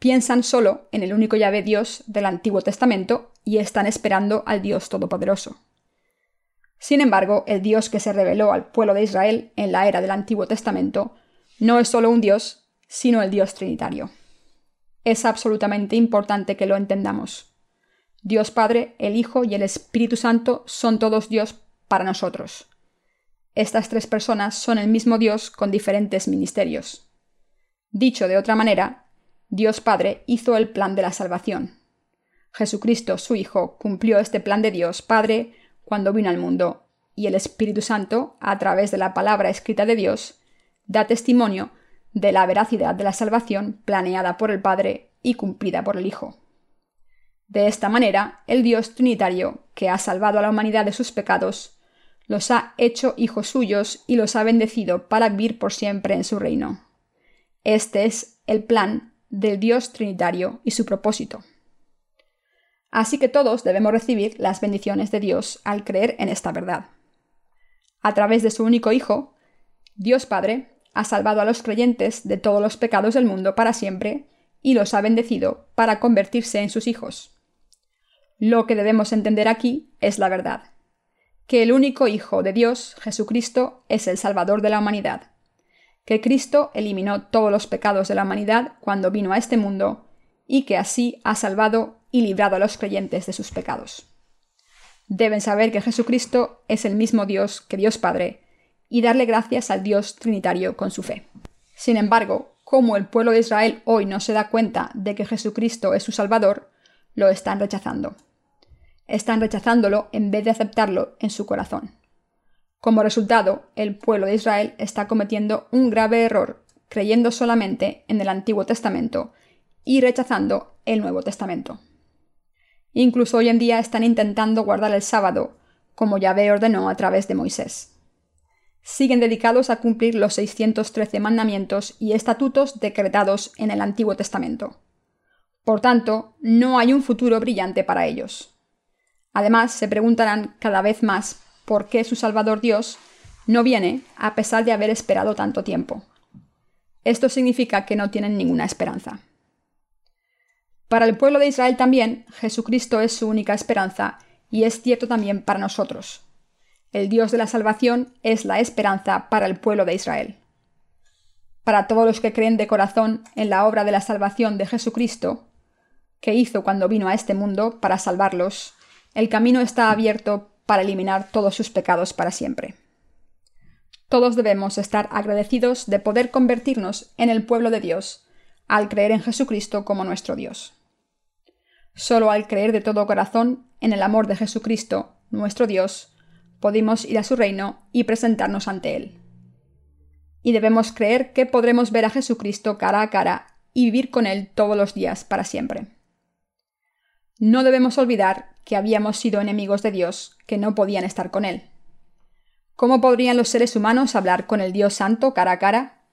Piensan solo en el único Yahvé Dios del Antiguo Testamento y están esperando al Dios Todopoderoso. Sin embargo, el Dios que se reveló al pueblo de Israel en la era del Antiguo Testamento no es solo un Dios, sino el Dios Trinitario. Es absolutamente importante que lo entendamos. Dios Padre, el Hijo y el Espíritu Santo son todos Dios para nosotros. Estas tres personas son el mismo Dios con diferentes ministerios. Dicho de otra manera, Dios Padre hizo el plan de la salvación. Jesucristo, su Hijo, cumplió este plan de Dios Padre cuando vino al mundo, y el Espíritu Santo, a través de la palabra escrita de Dios, da testimonio de la veracidad de la salvación planeada por el Padre y cumplida por el Hijo. De esta manera, el Dios Trinitario, que ha salvado a la humanidad de sus pecados, los ha hecho hijos suyos y los ha bendecido para vivir por siempre en su reino. Este es el plan del Dios Trinitario y su propósito. Así que todos debemos recibir las bendiciones de Dios al creer en esta verdad. A través de su único Hijo, Dios Padre ha salvado a los creyentes de todos los pecados del mundo para siempre y los ha bendecido para convertirse en sus hijos. Lo que debemos entender aquí es la verdad, que el único Hijo de Dios, Jesucristo, es el Salvador de la humanidad, que Cristo eliminó todos los pecados de la humanidad cuando vino a este mundo y que así ha salvado y librado a los creyentes de sus pecados. Deben saber que Jesucristo es el mismo Dios que Dios Padre, y darle gracias al Dios Trinitario con su fe. Sin embargo, como el pueblo de Israel hoy no se da cuenta de que Jesucristo es su Salvador, lo están rechazando. Están rechazándolo en vez de aceptarlo en su corazón. Como resultado, el pueblo de Israel está cometiendo un grave error creyendo solamente en el Antiguo Testamento y rechazando el Nuevo Testamento. Incluso hoy en día están intentando guardar el sábado, como Yahvé ordenó a través de Moisés siguen dedicados a cumplir los 613 mandamientos y estatutos decretados en el Antiguo Testamento. Por tanto, no hay un futuro brillante para ellos. Además, se preguntarán cada vez más por qué su Salvador Dios no viene a pesar de haber esperado tanto tiempo. Esto significa que no tienen ninguna esperanza. Para el pueblo de Israel también, Jesucristo es su única esperanza y es cierto también para nosotros. El Dios de la salvación es la esperanza para el pueblo de Israel. Para todos los que creen de corazón en la obra de la salvación de Jesucristo, que hizo cuando vino a este mundo para salvarlos, el camino está abierto para eliminar todos sus pecados para siempre. Todos debemos estar agradecidos de poder convertirnos en el pueblo de Dios al creer en Jesucristo como nuestro Dios. Solo al creer de todo corazón en el amor de Jesucristo, nuestro Dios, podemos ir a su reino y presentarnos ante Él. Y debemos creer que podremos ver a Jesucristo cara a cara y vivir con Él todos los días para siempre. No debemos olvidar que habíamos sido enemigos de Dios, que no podían estar con Él. ¿Cómo podrían los seres humanos hablar con el Dios Santo cara a cara?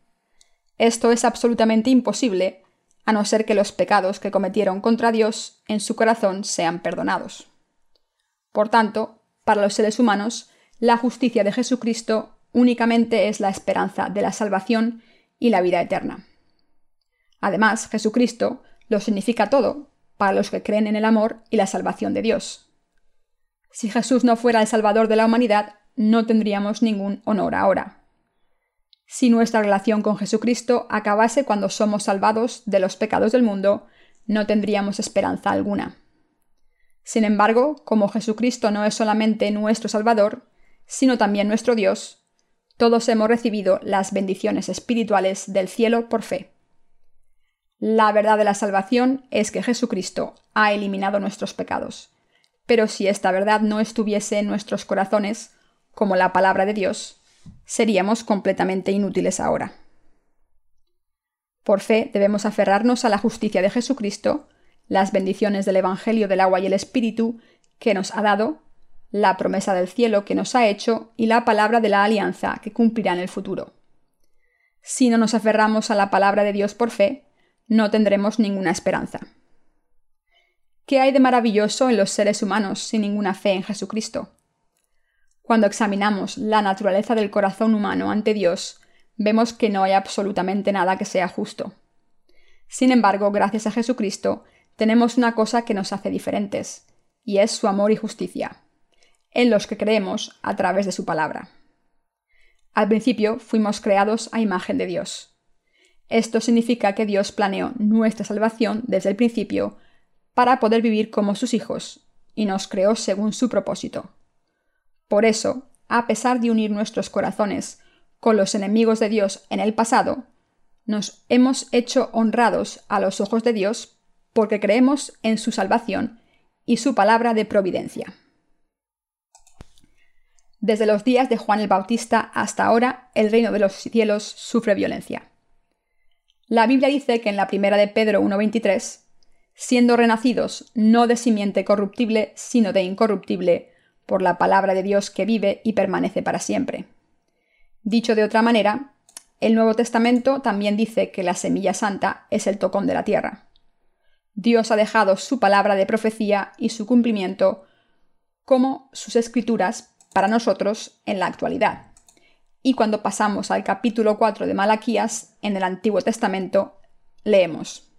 Esto es absolutamente imposible, a no ser que los pecados que cometieron contra Dios en su corazón sean perdonados. Por tanto, para los seres humanos, la justicia de Jesucristo únicamente es la esperanza de la salvación y la vida eterna. Además, Jesucristo lo significa todo para los que creen en el amor y la salvación de Dios. Si Jesús no fuera el Salvador de la humanidad, no tendríamos ningún honor ahora. Si nuestra relación con Jesucristo acabase cuando somos salvados de los pecados del mundo, no tendríamos esperanza alguna. Sin embargo, como Jesucristo no es solamente nuestro Salvador, sino también nuestro Dios, todos hemos recibido las bendiciones espirituales del cielo por fe. La verdad de la salvación es que Jesucristo ha eliminado nuestros pecados. Pero si esta verdad no estuviese en nuestros corazones, como la palabra de Dios, seríamos completamente inútiles ahora. Por fe debemos aferrarnos a la justicia de Jesucristo, las bendiciones del Evangelio del agua y el Espíritu que nos ha dado, la promesa del cielo que nos ha hecho y la palabra de la alianza que cumplirá en el futuro. Si no nos aferramos a la palabra de Dios por fe, no tendremos ninguna esperanza. ¿Qué hay de maravilloso en los seres humanos sin ninguna fe en Jesucristo? Cuando examinamos la naturaleza del corazón humano ante Dios, vemos que no hay absolutamente nada que sea justo. Sin embargo, gracias a Jesucristo, tenemos una cosa que nos hace diferentes, y es su amor y justicia, en los que creemos a través de su palabra. Al principio fuimos creados a imagen de Dios. Esto significa que Dios planeó nuestra salvación desde el principio para poder vivir como sus hijos, y nos creó según su propósito. Por eso, a pesar de unir nuestros corazones con los enemigos de Dios en el pasado, nos hemos hecho honrados a los ojos de Dios porque creemos en su salvación y su palabra de providencia. Desde los días de Juan el Bautista hasta ahora, el reino de los cielos sufre violencia. La Biblia dice que en la primera de Pedro 1.23, siendo renacidos no de simiente corruptible, sino de incorruptible, por la palabra de Dios que vive y permanece para siempre. Dicho de otra manera, el Nuevo Testamento también dice que la semilla santa es el tocón de la tierra. Dios ha dejado su palabra de profecía y su cumplimiento como sus escrituras para nosotros en la actualidad. Y cuando pasamos al capítulo 4 de Malaquías, en el Antiguo Testamento, leemos,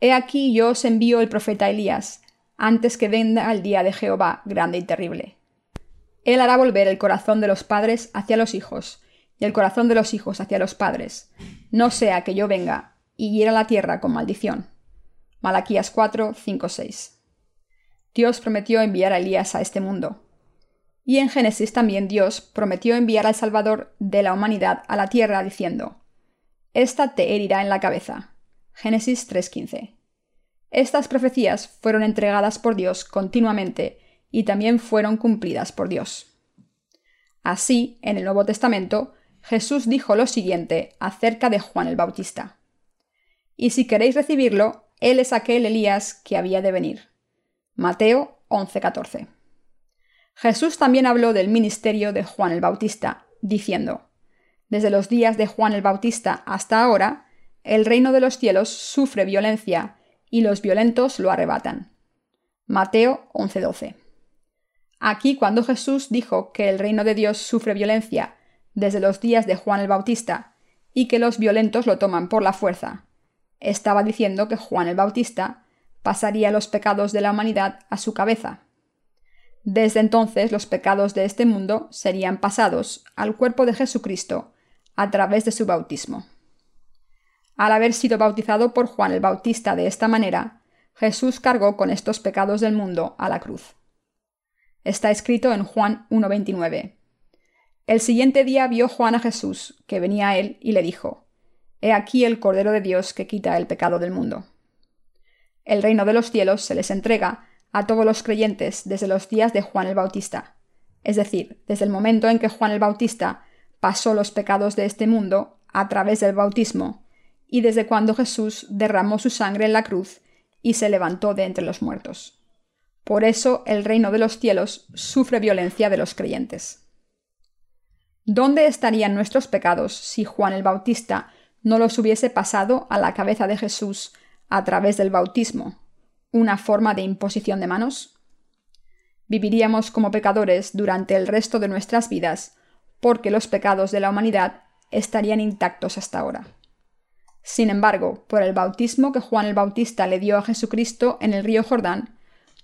He aquí yo os envío el profeta Elías, antes que venga el día de Jehová grande y terrible. Él hará volver el corazón de los padres hacia los hijos, y el corazón de los hijos hacia los padres, no sea que yo venga y hiera la tierra con maldición. Malaquías 4, 5, 6. Dios prometió enviar a Elías a este mundo. Y en Génesis también Dios prometió enviar al Salvador de la humanidad a la tierra diciendo, Esta te herirá en la cabeza. Génesis 3.15. Estas profecías fueron entregadas por Dios continuamente y también fueron cumplidas por Dios. Así, en el Nuevo Testamento, Jesús dijo lo siguiente acerca de Juan el Bautista. Y si queréis recibirlo, él es aquel Elías que había de venir. Mateo 11:14. Jesús también habló del ministerio de Juan el Bautista, diciendo, Desde los días de Juan el Bautista hasta ahora, el reino de los cielos sufre violencia, y los violentos lo arrebatan. Mateo 11:12. Aquí cuando Jesús dijo que el reino de Dios sufre violencia desde los días de Juan el Bautista y que los violentos lo toman por la fuerza, estaba diciendo que Juan el Bautista pasaría los pecados de la humanidad a su cabeza. Desde entonces los pecados de este mundo serían pasados al cuerpo de Jesucristo a través de su bautismo. Al haber sido bautizado por Juan el Bautista de esta manera, Jesús cargó con estos pecados del mundo a la cruz. Está escrito en Juan 1.29. El siguiente día vio Juan a Jesús, que venía a él, y le dijo, He aquí el Cordero de Dios que quita el pecado del mundo. El reino de los cielos se les entrega a todos los creyentes desde los días de Juan el Bautista, es decir, desde el momento en que Juan el Bautista pasó los pecados de este mundo a través del bautismo y desde cuando Jesús derramó su sangre en la cruz y se levantó de entre los muertos. Por eso el reino de los cielos sufre violencia de los creyentes. ¿Dónde estarían nuestros pecados si Juan el Bautista no los hubiese pasado a la cabeza de Jesús a través del bautismo, una forma de imposición de manos? Viviríamos como pecadores durante el resto de nuestras vidas, porque los pecados de la humanidad estarían intactos hasta ahora. Sin embargo, por el bautismo que Juan el Bautista le dio a Jesucristo en el río Jordán,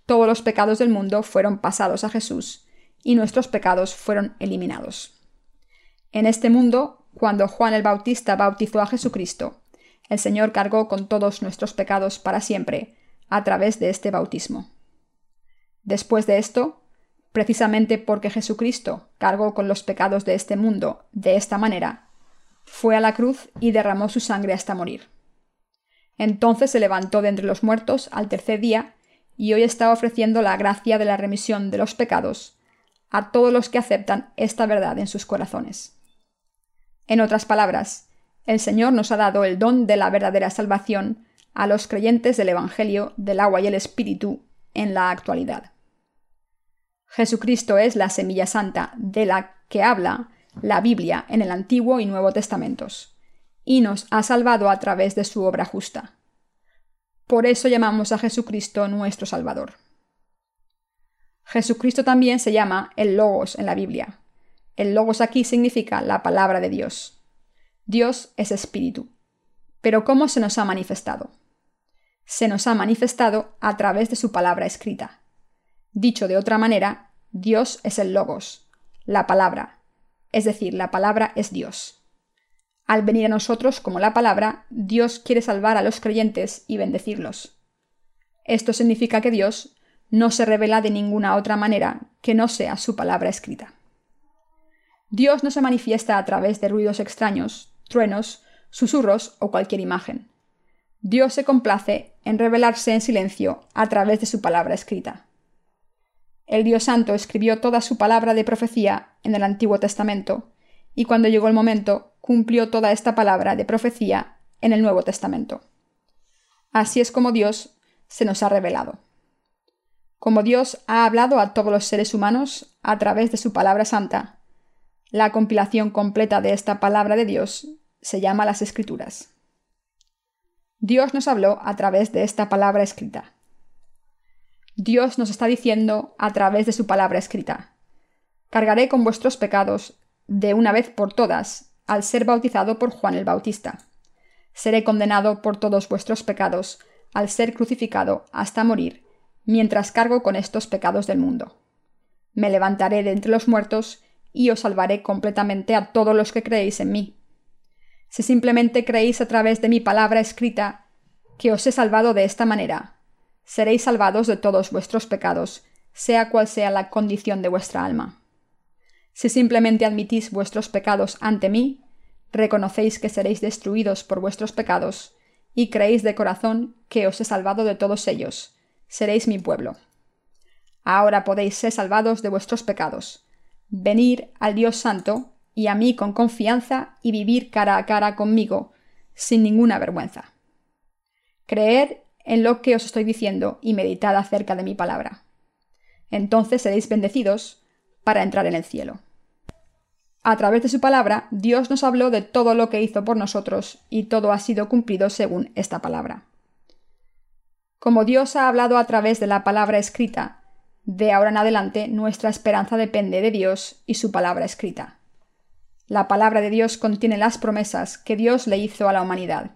todos los pecados del mundo fueron pasados a Jesús y nuestros pecados fueron eliminados. En este mundo, cuando Juan el Bautista bautizó a Jesucristo, el Señor cargó con todos nuestros pecados para siempre a través de este bautismo. Después de esto, precisamente porque Jesucristo cargó con los pecados de este mundo de esta manera, fue a la cruz y derramó su sangre hasta morir. Entonces se levantó de entre los muertos al tercer día y hoy está ofreciendo la gracia de la remisión de los pecados a todos los que aceptan esta verdad en sus corazones. En otras palabras, el Señor nos ha dado el don de la verdadera salvación a los creyentes del Evangelio del agua y el Espíritu en la actualidad. Jesucristo es la semilla santa de la que habla la Biblia en el Antiguo y Nuevo Testamentos, y nos ha salvado a través de su obra justa. Por eso llamamos a Jesucristo nuestro Salvador. Jesucristo también se llama el Logos en la Biblia. El Logos aquí significa la palabra de Dios. Dios es espíritu. Pero ¿cómo se nos ha manifestado? Se nos ha manifestado a través de su palabra escrita. Dicho de otra manera, Dios es el Logos, la palabra, es decir, la palabra es Dios. Al venir a nosotros como la palabra, Dios quiere salvar a los creyentes y bendecirlos. Esto significa que Dios no se revela de ninguna otra manera que no sea su palabra escrita. Dios no se manifiesta a través de ruidos extraños, truenos, susurros o cualquier imagen. Dios se complace en revelarse en silencio a través de su palabra escrita. El Dios Santo escribió toda su palabra de profecía en el Antiguo Testamento, y cuando llegó el momento, cumplió toda esta palabra de profecía en el Nuevo Testamento. Así es como Dios se nos ha revelado. Como Dios ha hablado a todos los seres humanos a través de su palabra santa, la compilación completa de esta palabra de Dios se llama las Escrituras. Dios nos habló a través de esta palabra escrita. Dios nos está diciendo a través de su palabra escrita. Cargaré con vuestros pecados de una vez por todas al ser bautizado por Juan el Bautista. Seré condenado por todos vuestros pecados al ser crucificado hasta morir, mientras cargo con estos pecados del mundo. Me levantaré de entre los muertos y os salvaré completamente a todos los que creéis en mí. Si simplemente creéis a través de mi palabra escrita, que os he salvado de esta manera, seréis salvados de todos vuestros pecados, sea cual sea la condición de vuestra alma. Si simplemente admitís vuestros pecados ante mí, reconocéis que seréis destruidos por vuestros pecados, y creéis de corazón que os he salvado de todos ellos, seréis mi pueblo. Ahora podéis ser salvados de vuestros pecados, venir al Dios Santo y a mí con confianza y vivir cara a cara conmigo, sin ninguna vergüenza. Creer en lo que os estoy diciendo y meditad acerca de mi palabra. Entonces seréis bendecidos para entrar en el cielo. A través de su palabra, Dios nos habló de todo lo que hizo por nosotros, y todo ha sido cumplido según esta palabra. Como Dios ha hablado a través de la palabra escrita, de ahora en adelante nuestra esperanza depende de Dios y su palabra escrita. La palabra de Dios contiene las promesas que Dios le hizo a la humanidad.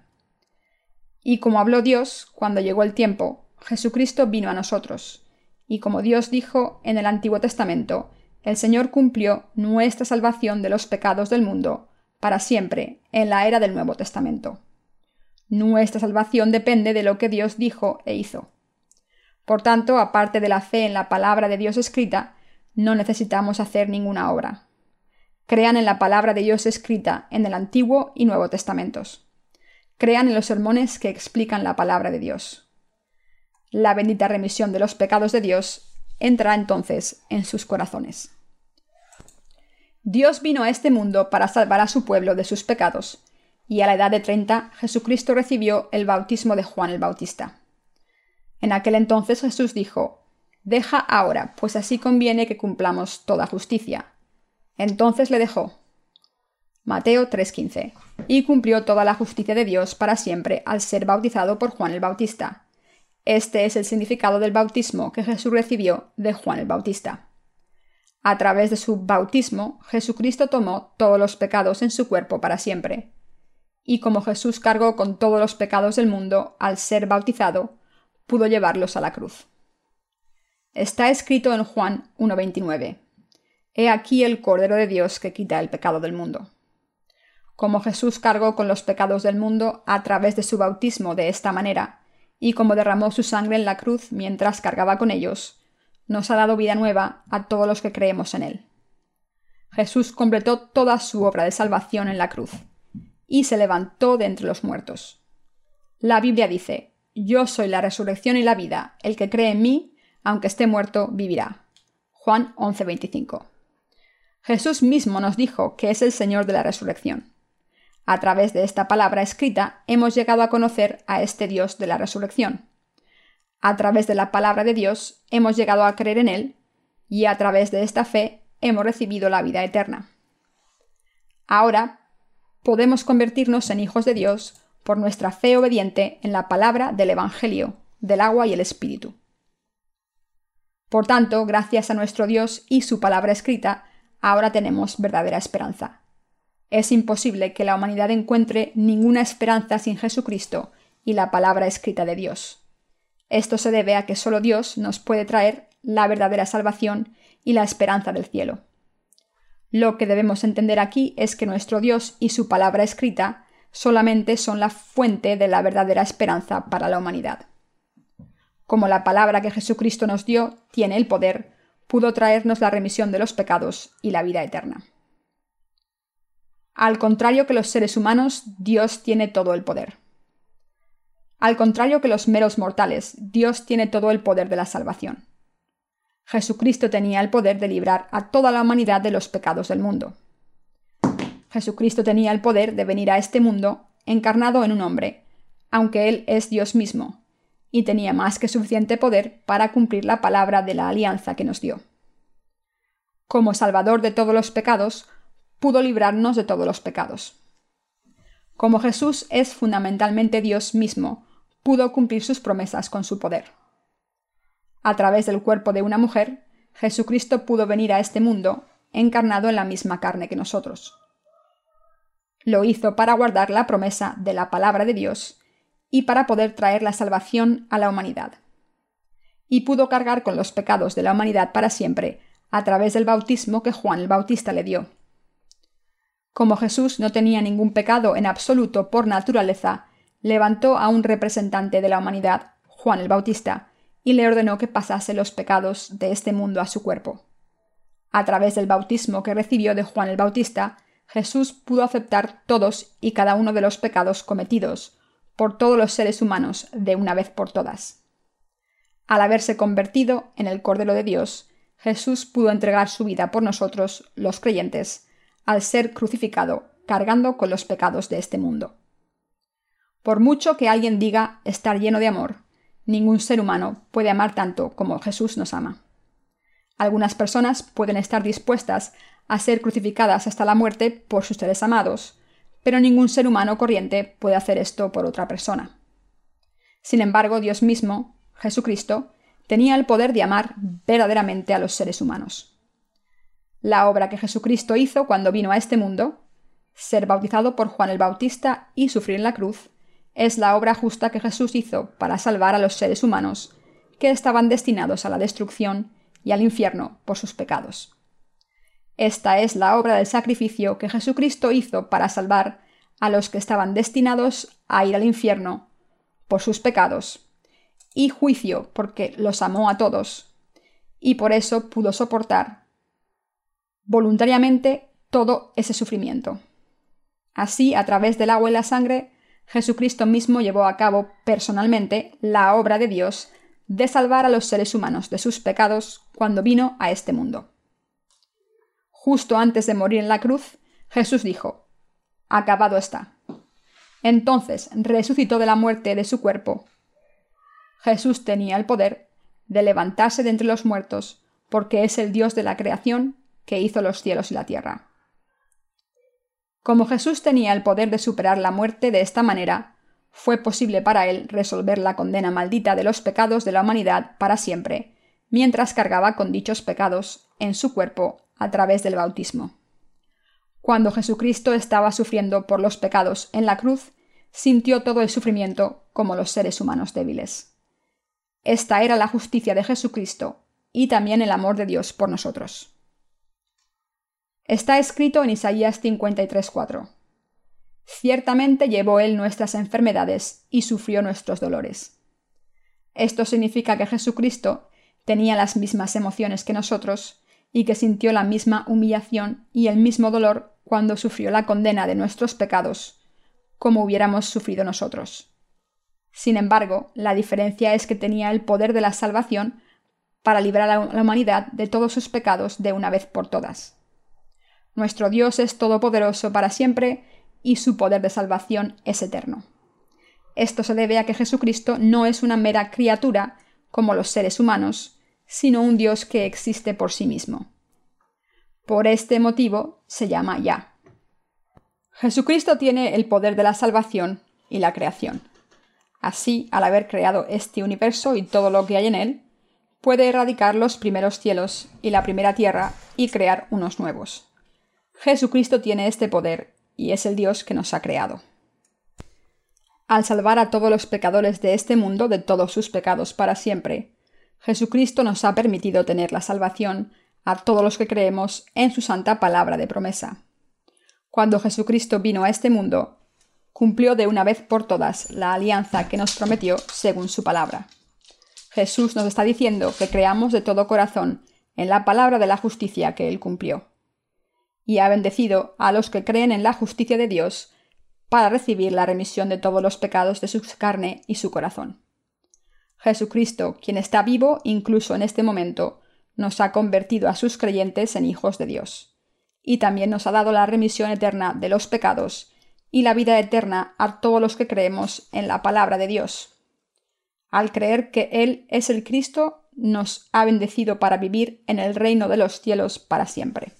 Y como habló Dios, cuando llegó el tiempo, Jesucristo vino a nosotros. Y como Dios dijo en el Antiguo Testamento, el Señor cumplió nuestra salvación de los pecados del mundo para siempre en la era del Nuevo Testamento. Nuestra salvación depende de lo que Dios dijo e hizo. Por tanto, aparte de la fe en la palabra de Dios escrita, no necesitamos hacer ninguna obra. Crean en la palabra de Dios escrita en el Antiguo y Nuevo Testamentos crean en los sermones que explican la palabra de Dios. La bendita remisión de los pecados de Dios entra entonces en sus corazones. Dios vino a este mundo para salvar a su pueblo de sus pecados, y a la edad de treinta Jesucristo recibió el bautismo de Juan el Bautista. En aquel entonces Jesús dijo, Deja ahora, pues así conviene que cumplamos toda justicia. Entonces le dejó, Mateo 3:15. Y cumplió toda la justicia de Dios para siempre al ser bautizado por Juan el Bautista. Este es el significado del bautismo que Jesús recibió de Juan el Bautista. A través de su bautismo, Jesucristo tomó todos los pecados en su cuerpo para siempre. Y como Jesús cargó con todos los pecados del mundo al ser bautizado, pudo llevarlos a la cruz. Está escrito en Juan 1.29. He aquí el Cordero de Dios que quita el pecado del mundo. Como Jesús cargó con los pecados del mundo a través de su bautismo de esta manera, y como derramó su sangre en la cruz mientras cargaba con ellos, nos ha dado vida nueva a todos los que creemos en Él. Jesús completó toda su obra de salvación en la cruz, y se levantó de entre los muertos. La Biblia dice, Yo soy la resurrección y la vida, el que cree en mí, aunque esté muerto, vivirá. Juan 11:25. Jesús mismo nos dijo que es el Señor de la resurrección. A través de esta palabra escrita hemos llegado a conocer a este Dios de la resurrección. A través de la palabra de Dios hemos llegado a creer en Él y a través de esta fe hemos recibido la vida eterna. Ahora podemos convertirnos en hijos de Dios por nuestra fe obediente en la palabra del Evangelio, del agua y el Espíritu. Por tanto, gracias a nuestro Dios y su palabra escrita, ahora tenemos verdadera esperanza. Es imposible que la humanidad encuentre ninguna esperanza sin Jesucristo y la palabra escrita de Dios. Esto se debe a que solo Dios nos puede traer la verdadera salvación y la esperanza del cielo. Lo que debemos entender aquí es que nuestro Dios y su palabra escrita solamente son la fuente de la verdadera esperanza para la humanidad. Como la palabra que Jesucristo nos dio tiene el poder, pudo traernos la remisión de los pecados y la vida eterna. Al contrario que los seres humanos, Dios tiene todo el poder. Al contrario que los meros mortales, Dios tiene todo el poder de la salvación. Jesucristo tenía el poder de librar a toda la humanidad de los pecados del mundo. Jesucristo tenía el poder de venir a este mundo encarnado en un hombre, aunque Él es Dios mismo, y tenía más que suficiente poder para cumplir la palabra de la alianza que nos dio. Como Salvador de todos los pecados, pudo librarnos de todos los pecados. Como Jesús es fundamentalmente Dios mismo, pudo cumplir sus promesas con su poder. A través del cuerpo de una mujer, Jesucristo pudo venir a este mundo encarnado en la misma carne que nosotros. Lo hizo para guardar la promesa de la palabra de Dios y para poder traer la salvación a la humanidad. Y pudo cargar con los pecados de la humanidad para siempre a través del bautismo que Juan el Bautista le dio. Como Jesús no tenía ningún pecado en absoluto por naturaleza, levantó a un representante de la humanidad, Juan el Bautista, y le ordenó que pasase los pecados de este mundo a su cuerpo. A través del bautismo que recibió de Juan el Bautista, Jesús pudo aceptar todos y cada uno de los pecados cometidos por todos los seres humanos de una vez por todas. Al haberse convertido en el Cordero de Dios, Jesús pudo entregar su vida por nosotros, los creyentes, al ser crucificado, cargando con los pecados de este mundo. Por mucho que alguien diga estar lleno de amor, ningún ser humano puede amar tanto como Jesús nos ama. Algunas personas pueden estar dispuestas a ser crucificadas hasta la muerte por sus seres amados, pero ningún ser humano corriente puede hacer esto por otra persona. Sin embargo, Dios mismo, Jesucristo, tenía el poder de amar verdaderamente a los seres humanos. La obra que Jesucristo hizo cuando vino a este mundo, ser bautizado por Juan el Bautista y sufrir en la cruz, es la obra justa que Jesús hizo para salvar a los seres humanos que estaban destinados a la destrucción y al infierno por sus pecados. Esta es la obra del sacrificio que Jesucristo hizo para salvar a los que estaban destinados a ir al infierno por sus pecados, y juicio porque los amó a todos, y por eso pudo soportar voluntariamente todo ese sufrimiento. Así, a través del agua y la sangre, Jesucristo mismo llevó a cabo personalmente la obra de Dios de salvar a los seres humanos de sus pecados cuando vino a este mundo. Justo antes de morir en la cruz, Jesús dijo, Acabado está. Entonces resucitó de la muerte de su cuerpo. Jesús tenía el poder de levantarse de entre los muertos, porque es el Dios de la creación que hizo los cielos y la tierra. Como Jesús tenía el poder de superar la muerte de esta manera, fue posible para él resolver la condena maldita de los pecados de la humanidad para siempre, mientras cargaba con dichos pecados en su cuerpo a través del bautismo. Cuando Jesucristo estaba sufriendo por los pecados en la cruz, sintió todo el sufrimiento como los seres humanos débiles. Esta era la justicia de Jesucristo y también el amor de Dios por nosotros. Está escrito en Isaías 53:4. Ciertamente llevó Él nuestras enfermedades y sufrió nuestros dolores. Esto significa que Jesucristo tenía las mismas emociones que nosotros y que sintió la misma humillación y el mismo dolor cuando sufrió la condena de nuestros pecados, como hubiéramos sufrido nosotros. Sin embargo, la diferencia es que tenía el poder de la salvación para librar a la humanidad de todos sus pecados de una vez por todas. Nuestro Dios es todopoderoso para siempre y su poder de salvación es eterno. Esto se debe a que Jesucristo no es una mera criatura como los seres humanos, sino un Dios que existe por sí mismo. Por este motivo se llama Ya. Jesucristo tiene el poder de la salvación y la creación. Así, al haber creado este universo y todo lo que hay en él, puede erradicar los primeros cielos y la primera tierra y crear unos nuevos. Jesucristo tiene este poder y es el Dios que nos ha creado. Al salvar a todos los pecadores de este mundo de todos sus pecados para siempre, Jesucristo nos ha permitido tener la salvación a todos los que creemos en su santa palabra de promesa. Cuando Jesucristo vino a este mundo, cumplió de una vez por todas la alianza que nos prometió según su palabra. Jesús nos está diciendo que creamos de todo corazón en la palabra de la justicia que Él cumplió y ha bendecido a los que creen en la justicia de Dios para recibir la remisión de todos los pecados de su carne y su corazón. Jesucristo, quien está vivo incluso en este momento, nos ha convertido a sus creyentes en hijos de Dios, y también nos ha dado la remisión eterna de los pecados y la vida eterna a todos los que creemos en la palabra de Dios. Al creer que Él es el Cristo, nos ha bendecido para vivir en el reino de los cielos para siempre.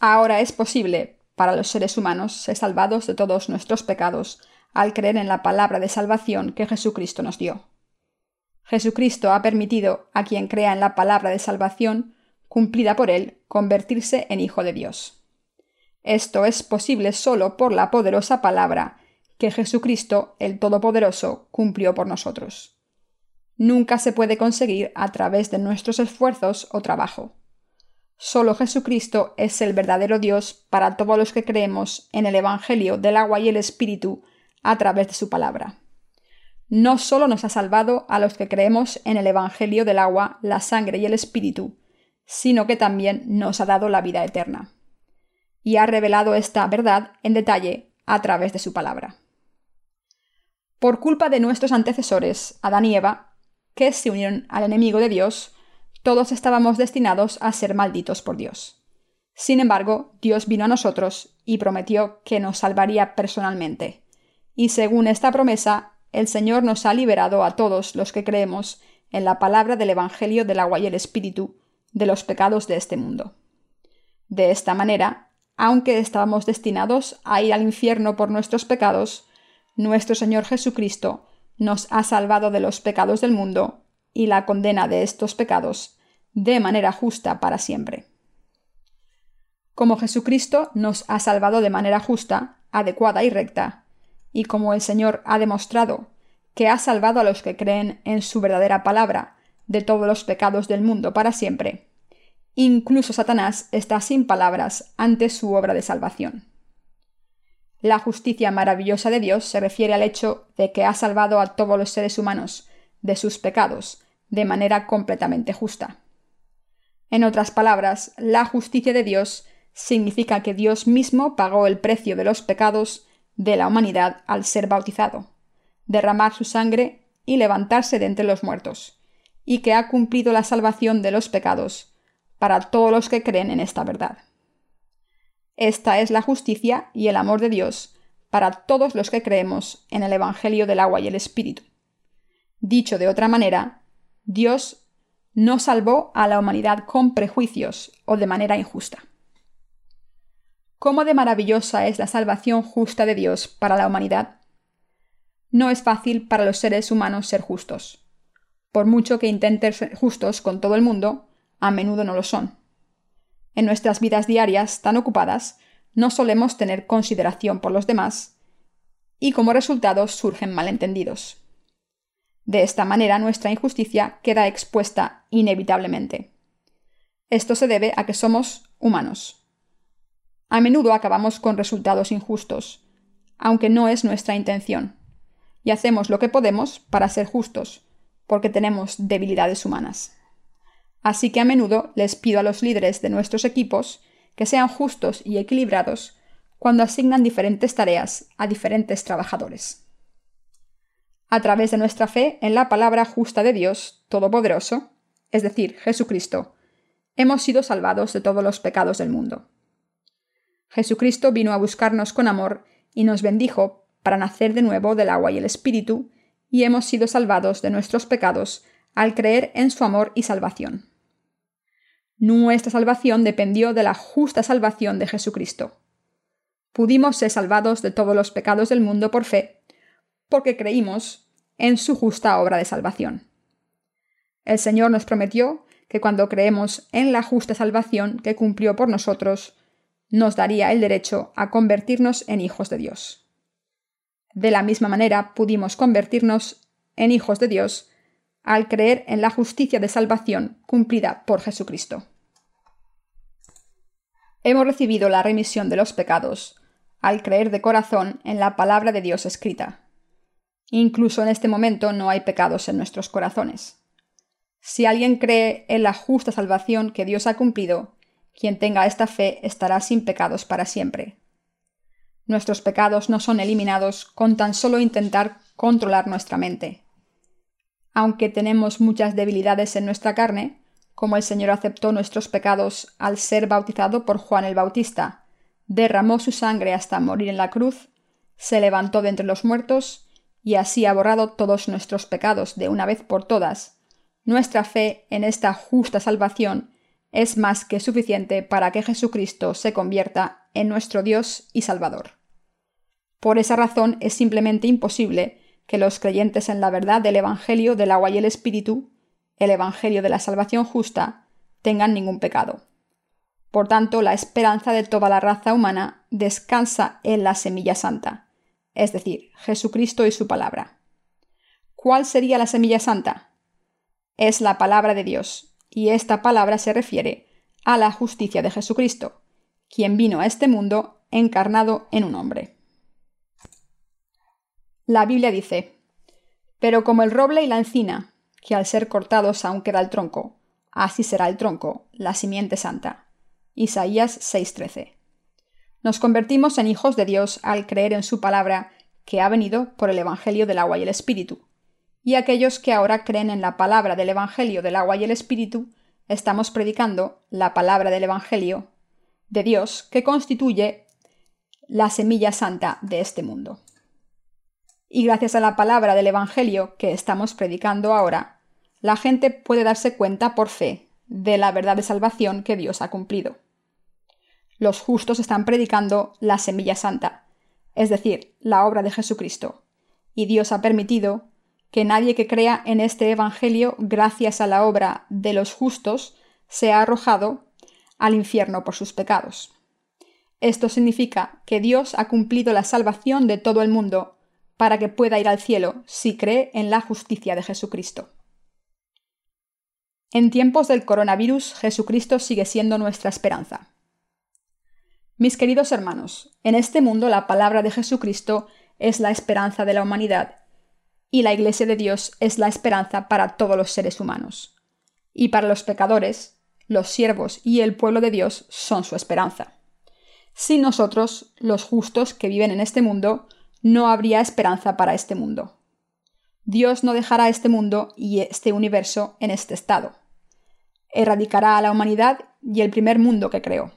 Ahora es posible para los seres humanos ser salvados de todos nuestros pecados al creer en la palabra de salvación que Jesucristo nos dio. Jesucristo ha permitido a quien crea en la palabra de salvación, cumplida por él, convertirse en Hijo de Dios. Esto es posible solo por la poderosa palabra que Jesucristo, el Todopoderoso, cumplió por nosotros. Nunca se puede conseguir a través de nuestros esfuerzos o trabajo. Solo Jesucristo es el verdadero Dios para todos los que creemos en el Evangelio del agua y el Espíritu a través de su palabra. No solo nos ha salvado a los que creemos en el Evangelio del agua, la sangre y el Espíritu, sino que también nos ha dado la vida eterna. Y ha revelado esta verdad en detalle a través de su palabra. Por culpa de nuestros antecesores, Adán y Eva, que se unieron al enemigo de Dios, todos estábamos destinados a ser malditos por Dios. Sin embargo, Dios vino a nosotros y prometió que nos salvaría personalmente. Y según esta promesa, el Señor nos ha liberado a todos los que creemos en la palabra del Evangelio del agua y el Espíritu de los pecados de este mundo. De esta manera, aunque estábamos destinados a ir al infierno por nuestros pecados, nuestro Señor Jesucristo nos ha salvado de los pecados del mundo y la condena de estos pecados de manera justa para siempre. Como Jesucristo nos ha salvado de manera justa, adecuada y recta, y como el Señor ha demostrado que ha salvado a los que creen en su verdadera palabra de todos los pecados del mundo para siempre, incluso Satanás está sin palabras ante su obra de salvación. La justicia maravillosa de Dios se refiere al hecho de que ha salvado a todos los seres humanos de sus pecados de manera completamente justa. En otras palabras, la justicia de Dios significa que Dios mismo pagó el precio de los pecados de la humanidad al ser bautizado, derramar su sangre y levantarse de entre los muertos, y que ha cumplido la salvación de los pecados para todos los que creen en esta verdad. Esta es la justicia y el amor de Dios para todos los que creemos en el Evangelio del agua y el Espíritu. Dicho de otra manera, Dios no salvó a la humanidad con prejuicios o de manera injusta. ¿Cómo de maravillosa es la salvación justa de Dios para la humanidad? No es fácil para los seres humanos ser justos. Por mucho que intenten ser justos con todo el mundo, a menudo no lo son. En nuestras vidas diarias tan ocupadas, no solemos tener consideración por los demás, y como resultado surgen malentendidos. De esta manera nuestra injusticia queda expuesta inevitablemente. Esto se debe a que somos humanos. A menudo acabamos con resultados injustos, aunque no es nuestra intención, y hacemos lo que podemos para ser justos, porque tenemos debilidades humanas. Así que a menudo les pido a los líderes de nuestros equipos que sean justos y equilibrados cuando asignan diferentes tareas a diferentes trabajadores. A través de nuestra fe en la palabra justa de Dios Todopoderoso, es decir, Jesucristo, hemos sido salvados de todos los pecados del mundo. Jesucristo vino a buscarnos con amor y nos bendijo para nacer de nuevo del agua y el Espíritu, y hemos sido salvados de nuestros pecados al creer en su amor y salvación. Nuestra salvación dependió de la justa salvación de Jesucristo. Pudimos ser salvados de todos los pecados del mundo por fe, porque creímos en su justa obra de salvación. El Señor nos prometió que cuando creemos en la justa salvación que cumplió por nosotros, nos daría el derecho a convertirnos en hijos de Dios. De la misma manera pudimos convertirnos en hijos de Dios al creer en la justicia de salvación cumplida por Jesucristo. Hemos recibido la remisión de los pecados al creer de corazón en la palabra de Dios escrita. Incluso en este momento no hay pecados en nuestros corazones. Si alguien cree en la justa salvación que Dios ha cumplido, quien tenga esta fe estará sin pecados para siempre. Nuestros pecados no son eliminados con tan solo intentar controlar nuestra mente aunque tenemos muchas debilidades en nuestra carne, como el Señor aceptó nuestros pecados al ser bautizado por Juan el Bautista, derramó su sangre hasta morir en la cruz, se levantó de entre los muertos, y así ha borrado todos nuestros pecados de una vez por todas, nuestra fe en esta justa salvación es más que suficiente para que Jesucristo se convierta en nuestro Dios y Salvador. Por esa razón es simplemente imposible que los creyentes en la verdad del Evangelio del agua y el Espíritu, el Evangelio de la salvación justa, tengan ningún pecado. Por tanto, la esperanza de toda la raza humana descansa en la semilla santa, es decir, Jesucristo y su palabra. ¿Cuál sería la semilla santa? Es la palabra de Dios, y esta palabra se refiere a la justicia de Jesucristo, quien vino a este mundo encarnado en un hombre. La Biblia dice, Pero como el roble y la encina, que al ser cortados aún queda el tronco, así será el tronco, la simiente santa. Isaías 6:13. Nos convertimos en hijos de Dios al creer en su palabra, que ha venido por el Evangelio del agua y el Espíritu. Y aquellos que ahora creen en la palabra del Evangelio del agua y el Espíritu, estamos predicando la palabra del Evangelio de Dios que constituye la semilla santa de este mundo. Y gracias a la palabra del Evangelio que estamos predicando ahora, la gente puede darse cuenta por fe de la verdad de salvación que Dios ha cumplido. Los justos están predicando la semilla santa, es decir, la obra de Jesucristo, y Dios ha permitido que nadie que crea en este Evangelio gracias a la obra de los justos sea arrojado al infierno por sus pecados. Esto significa que Dios ha cumplido la salvación de todo el mundo para que pueda ir al cielo si cree en la justicia de Jesucristo. En tiempos del coronavirus, Jesucristo sigue siendo nuestra esperanza. Mis queridos hermanos, en este mundo la palabra de Jesucristo es la esperanza de la humanidad y la Iglesia de Dios es la esperanza para todos los seres humanos. Y para los pecadores, los siervos y el pueblo de Dios son su esperanza. Sin nosotros, los justos que viven en este mundo, no habría esperanza para este mundo. Dios no dejará este mundo y este universo en este estado. Erradicará a la humanidad y el primer mundo que creó.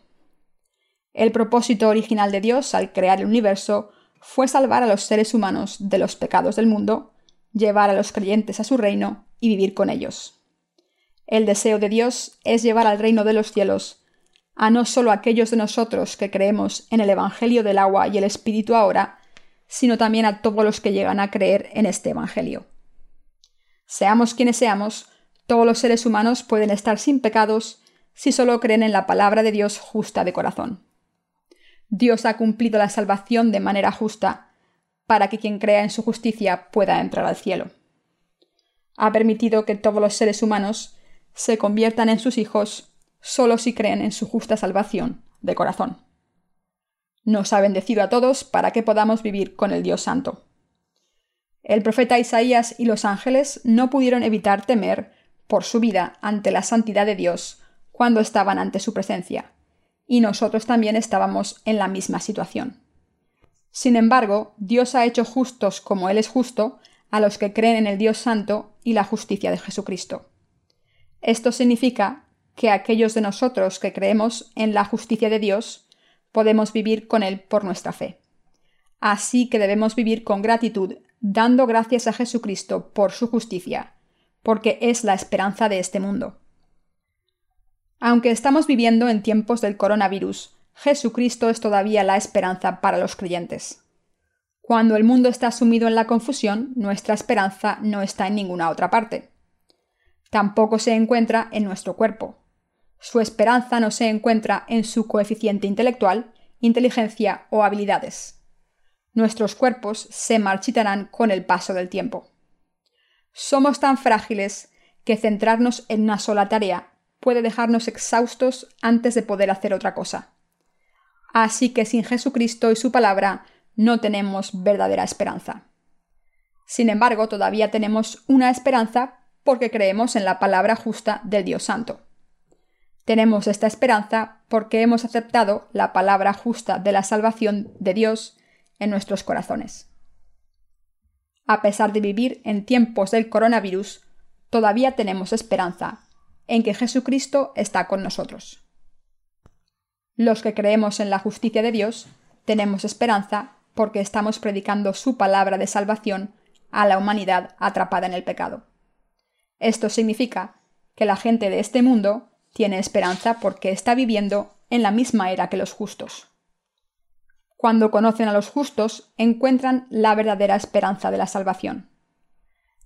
El propósito original de Dios al crear el universo fue salvar a los seres humanos de los pecados del mundo, llevar a los creyentes a su reino y vivir con ellos. El deseo de Dios es llevar al reino de los cielos a no solo aquellos de nosotros que creemos en el Evangelio del agua y el Espíritu ahora, sino también a todos los que llegan a creer en este Evangelio. Seamos quienes seamos, todos los seres humanos pueden estar sin pecados si solo creen en la palabra de Dios justa de corazón. Dios ha cumplido la salvación de manera justa para que quien crea en su justicia pueda entrar al cielo. Ha permitido que todos los seres humanos se conviertan en sus hijos solo si creen en su justa salvación de corazón. Nos ha bendecido a todos para que podamos vivir con el Dios Santo. El profeta Isaías y los ángeles no pudieron evitar temer por su vida ante la santidad de Dios cuando estaban ante su presencia, y nosotros también estábamos en la misma situación. Sin embargo, Dios ha hecho justos como Él es justo a los que creen en el Dios Santo y la justicia de Jesucristo. Esto significa que aquellos de nosotros que creemos en la justicia de Dios podemos vivir con Él por nuestra fe. Así que debemos vivir con gratitud, dando gracias a Jesucristo por su justicia, porque es la esperanza de este mundo. Aunque estamos viviendo en tiempos del coronavirus, Jesucristo es todavía la esperanza para los creyentes. Cuando el mundo está sumido en la confusión, nuestra esperanza no está en ninguna otra parte. Tampoco se encuentra en nuestro cuerpo. Su esperanza no se encuentra en su coeficiente intelectual, inteligencia o habilidades. Nuestros cuerpos se marchitarán con el paso del tiempo. Somos tan frágiles que centrarnos en una sola tarea puede dejarnos exhaustos antes de poder hacer otra cosa. Así que sin Jesucristo y su palabra no tenemos verdadera esperanza. Sin embargo, todavía tenemos una esperanza porque creemos en la palabra justa del Dios Santo. Tenemos esta esperanza porque hemos aceptado la palabra justa de la salvación de Dios en nuestros corazones. A pesar de vivir en tiempos del coronavirus, todavía tenemos esperanza en que Jesucristo está con nosotros. Los que creemos en la justicia de Dios tenemos esperanza porque estamos predicando su palabra de salvación a la humanidad atrapada en el pecado. Esto significa que la gente de este mundo tiene esperanza porque está viviendo en la misma era que los justos. Cuando conocen a los justos, encuentran la verdadera esperanza de la salvación.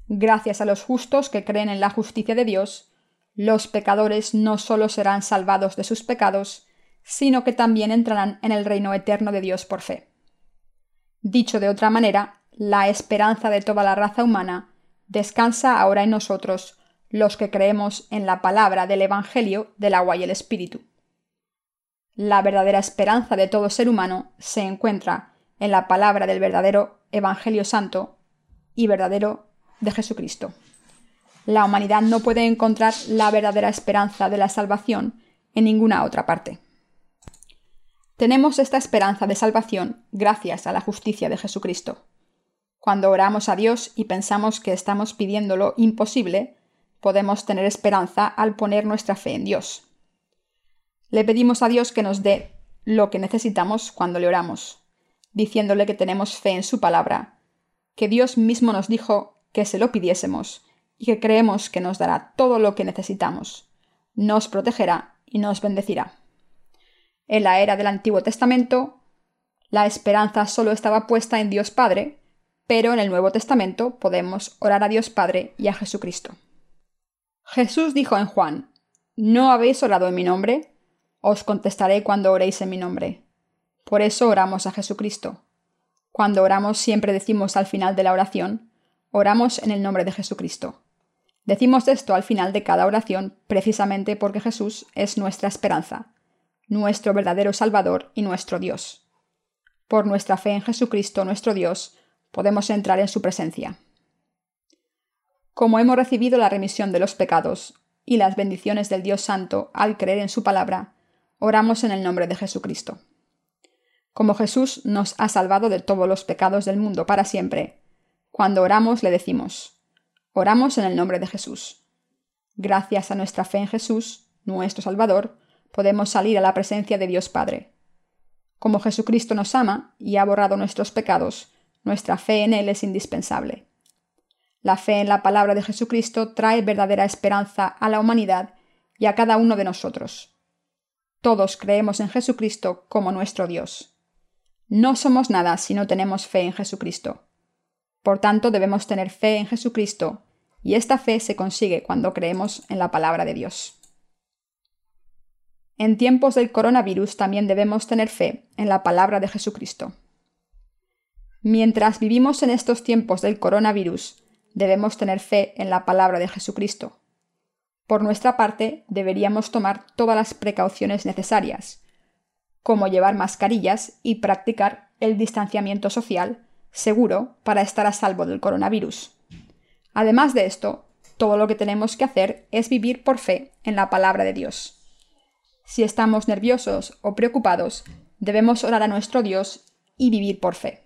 Gracias a los justos que creen en la justicia de Dios, los pecadores no solo serán salvados de sus pecados, sino que también entrarán en el reino eterno de Dios por fe. Dicho de otra manera, la esperanza de toda la raza humana descansa ahora en nosotros, los que creemos en la palabra del Evangelio del agua y el Espíritu. La verdadera esperanza de todo ser humano se encuentra en la palabra del verdadero Evangelio Santo y verdadero de Jesucristo. La humanidad no puede encontrar la verdadera esperanza de la salvación en ninguna otra parte. Tenemos esta esperanza de salvación gracias a la justicia de Jesucristo. Cuando oramos a Dios y pensamos que estamos pidiendo lo imposible, podemos tener esperanza al poner nuestra fe en Dios. Le pedimos a Dios que nos dé lo que necesitamos cuando le oramos, diciéndole que tenemos fe en su palabra, que Dios mismo nos dijo que se lo pidiésemos y que creemos que nos dará todo lo que necesitamos, nos protegerá y nos bendecirá. En la era del Antiguo Testamento, la esperanza solo estaba puesta en Dios Padre, pero en el Nuevo Testamento podemos orar a Dios Padre y a Jesucristo. Jesús dijo en Juan, ¿No habéis orado en mi nombre? Os contestaré cuando oréis en mi nombre. Por eso oramos a Jesucristo. Cuando oramos siempre decimos al final de la oración, oramos en el nombre de Jesucristo. Decimos esto al final de cada oración precisamente porque Jesús es nuestra esperanza, nuestro verdadero Salvador y nuestro Dios. Por nuestra fe en Jesucristo nuestro Dios, podemos entrar en su presencia. Como hemos recibido la remisión de los pecados y las bendiciones del Dios Santo al creer en su palabra, oramos en el nombre de Jesucristo. Como Jesús nos ha salvado de todos los pecados del mundo para siempre, cuando oramos le decimos, oramos en el nombre de Jesús. Gracias a nuestra fe en Jesús, nuestro Salvador, podemos salir a la presencia de Dios Padre. Como Jesucristo nos ama y ha borrado nuestros pecados, nuestra fe en Él es indispensable. La fe en la palabra de Jesucristo trae verdadera esperanza a la humanidad y a cada uno de nosotros. Todos creemos en Jesucristo como nuestro Dios. No somos nada si no tenemos fe en Jesucristo. Por tanto, debemos tener fe en Jesucristo, y esta fe se consigue cuando creemos en la palabra de Dios. En tiempos del coronavirus también debemos tener fe en la palabra de Jesucristo. Mientras vivimos en estos tiempos del coronavirus, debemos tener fe en la palabra de Jesucristo. Por nuestra parte, deberíamos tomar todas las precauciones necesarias, como llevar mascarillas y practicar el distanciamiento social seguro para estar a salvo del coronavirus. Además de esto, todo lo que tenemos que hacer es vivir por fe en la palabra de Dios. Si estamos nerviosos o preocupados, debemos orar a nuestro Dios y vivir por fe.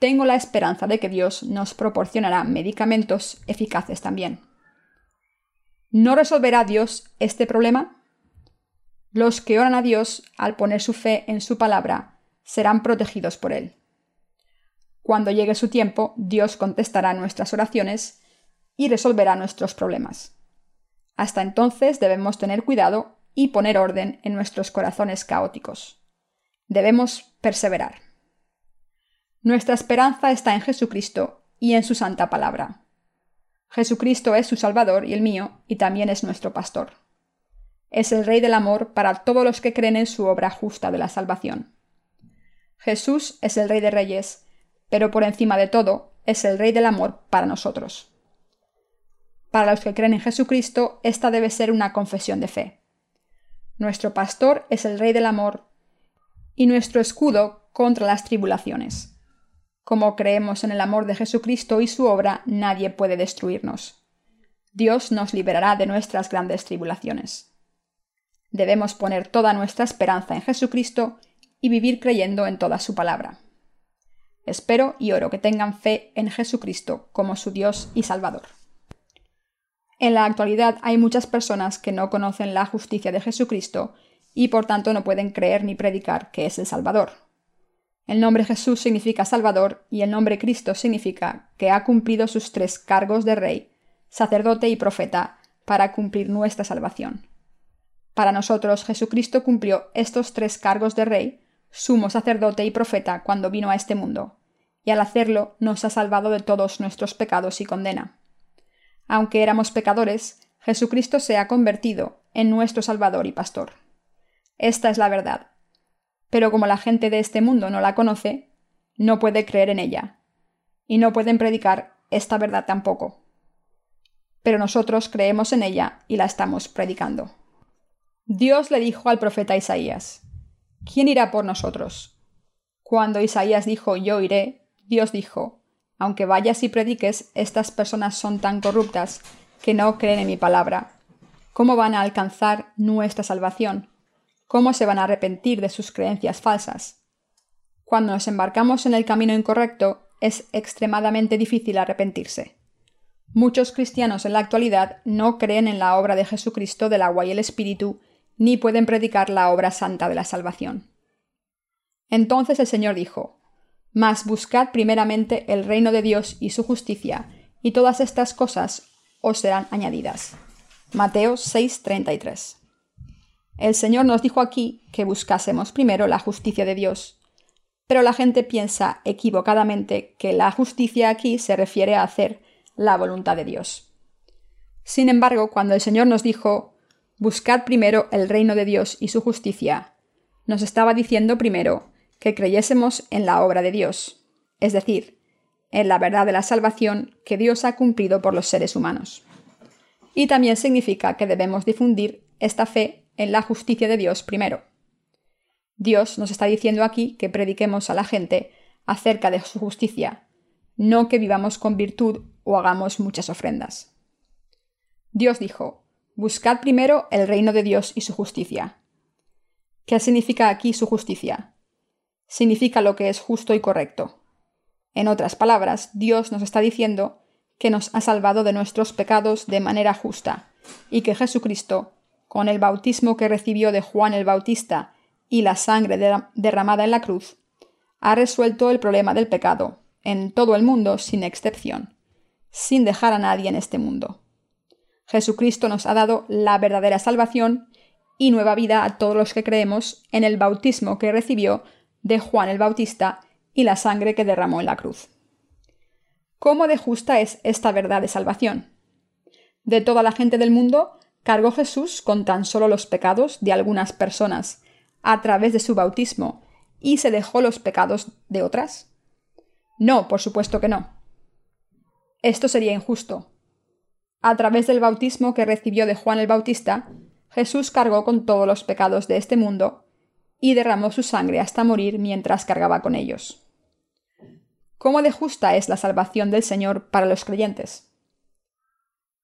Tengo la esperanza de que Dios nos proporcionará medicamentos eficaces también. ¿No resolverá Dios este problema? Los que oran a Dios al poner su fe en su palabra serán protegidos por Él. Cuando llegue su tiempo, Dios contestará nuestras oraciones y resolverá nuestros problemas. Hasta entonces debemos tener cuidado y poner orden en nuestros corazones caóticos. Debemos perseverar. Nuestra esperanza está en Jesucristo y en su santa palabra. Jesucristo es su Salvador y el mío, y también es nuestro pastor. Es el Rey del amor para todos los que creen en su obra justa de la salvación. Jesús es el Rey de Reyes, pero por encima de todo, es el Rey del amor para nosotros. Para los que creen en Jesucristo, esta debe ser una confesión de fe. Nuestro pastor es el Rey del amor y nuestro escudo contra las tribulaciones. Como creemos en el amor de Jesucristo y su obra, nadie puede destruirnos. Dios nos liberará de nuestras grandes tribulaciones. Debemos poner toda nuestra esperanza en Jesucristo y vivir creyendo en toda su palabra. Espero y oro que tengan fe en Jesucristo como su Dios y Salvador. En la actualidad hay muchas personas que no conocen la justicia de Jesucristo y por tanto no pueden creer ni predicar que es el Salvador. El nombre Jesús significa Salvador y el nombre Cristo significa que ha cumplido sus tres cargos de rey, sacerdote y profeta para cumplir nuestra salvación. Para nosotros Jesucristo cumplió estos tres cargos de rey, sumo sacerdote y profeta cuando vino a este mundo, y al hacerlo nos ha salvado de todos nuestros pecados y condena. Aunque éramos pecadores, Jesucristo se ha convertido en nuestro Salvador y Pastor. Esta es la verdad, pero como la gente de este mundo no la conoce, no puede creer en ella, y no pueden predicar esta verdad tampoco. Pero nosotros creemos en ella y la estamos predicando. Dios le dijo al profeta Isaías, ¿quién irá por nosotros? Cuando Isaías dijo yo iré, Dios dijo, aunque vayas y prediques, estas personas son tan corruptas que no creen en mi palabra. ¿Cómo van a alcanzar nuestra salvación? ¿Cómo se van a arrepentir de sus creencias falsas? Cuando nos embarcamos en el camino incorrecto, es extremadamente difícil arrepentirse. Muchos cristianos en la actualidad no creen en la obra de Jesucristo del agua y el Espíritu, ni pueden predicar la obra santa de la salvación. Entonces el Señor dijo, Mas buscad primeramente el reino de Dios y su justicia, y todas estas cosas os serán añadidas. Mateo 6:33 el Señor nos dijo aquí que buscásemos primero la justicia de Dios. Pero la gente piensa equivocadamente que la justicia aquí se refiere a hacer la voluntad de Dios. Sin embargo, cuando el Señor nos dijo, Buscad primero el reino de Dios y su justicia, nos estaba diciendo primero que creyésemos en la obra de Dios, es decir, en la verdad de la salvación que Dios ha cumplido por los seres humanos. Y también significa que debemos difundir esta fe en la justicia de Dios primero. Dios nos está diciendo aquí que prediquemos a la gente acerca de su justicia, no que vivamos con virtud o hagamos muchas ofrendas. Dios dijo, Buscad primero el reino de Dios y su justicia. ¿Qué significa aquí su justicia? Significa lo que es justo y correcto. En otras palabras, Dios nos está diciendo que nos ha salvado de nuestros pecados de manera justa y que Jesucristo con el bautismo que recibió de Juan el Bautista y la sangre derramada en la cruz, ha resuelto el problema del pecado en todo el mundo sin excepción, sin dejar a nadie en este mundo. Jesucristo nos ha dado la verdadera salvación y nueva vida a todos los que creemos en el bautismo que recibió de Juan el Bautista y la sangre que derramó en la cruz. ¿Cómo de justa es esta verdad de salvación? De toda la gente del mundo, cargó Jesús con tan solo los pecados de algunas personas a través de su bautismo y se dejó los pecados de otras? No, por supuesto que no. Esto sería injusto. A través del bautismo que recibió de Juan el Bautista, Jesús cargó con todos los pecados de este mundo y derramó su sangre hasta morir mientras cargaba con ellos. ¿Cómo de justa es la salvación del Señor para los creyentes?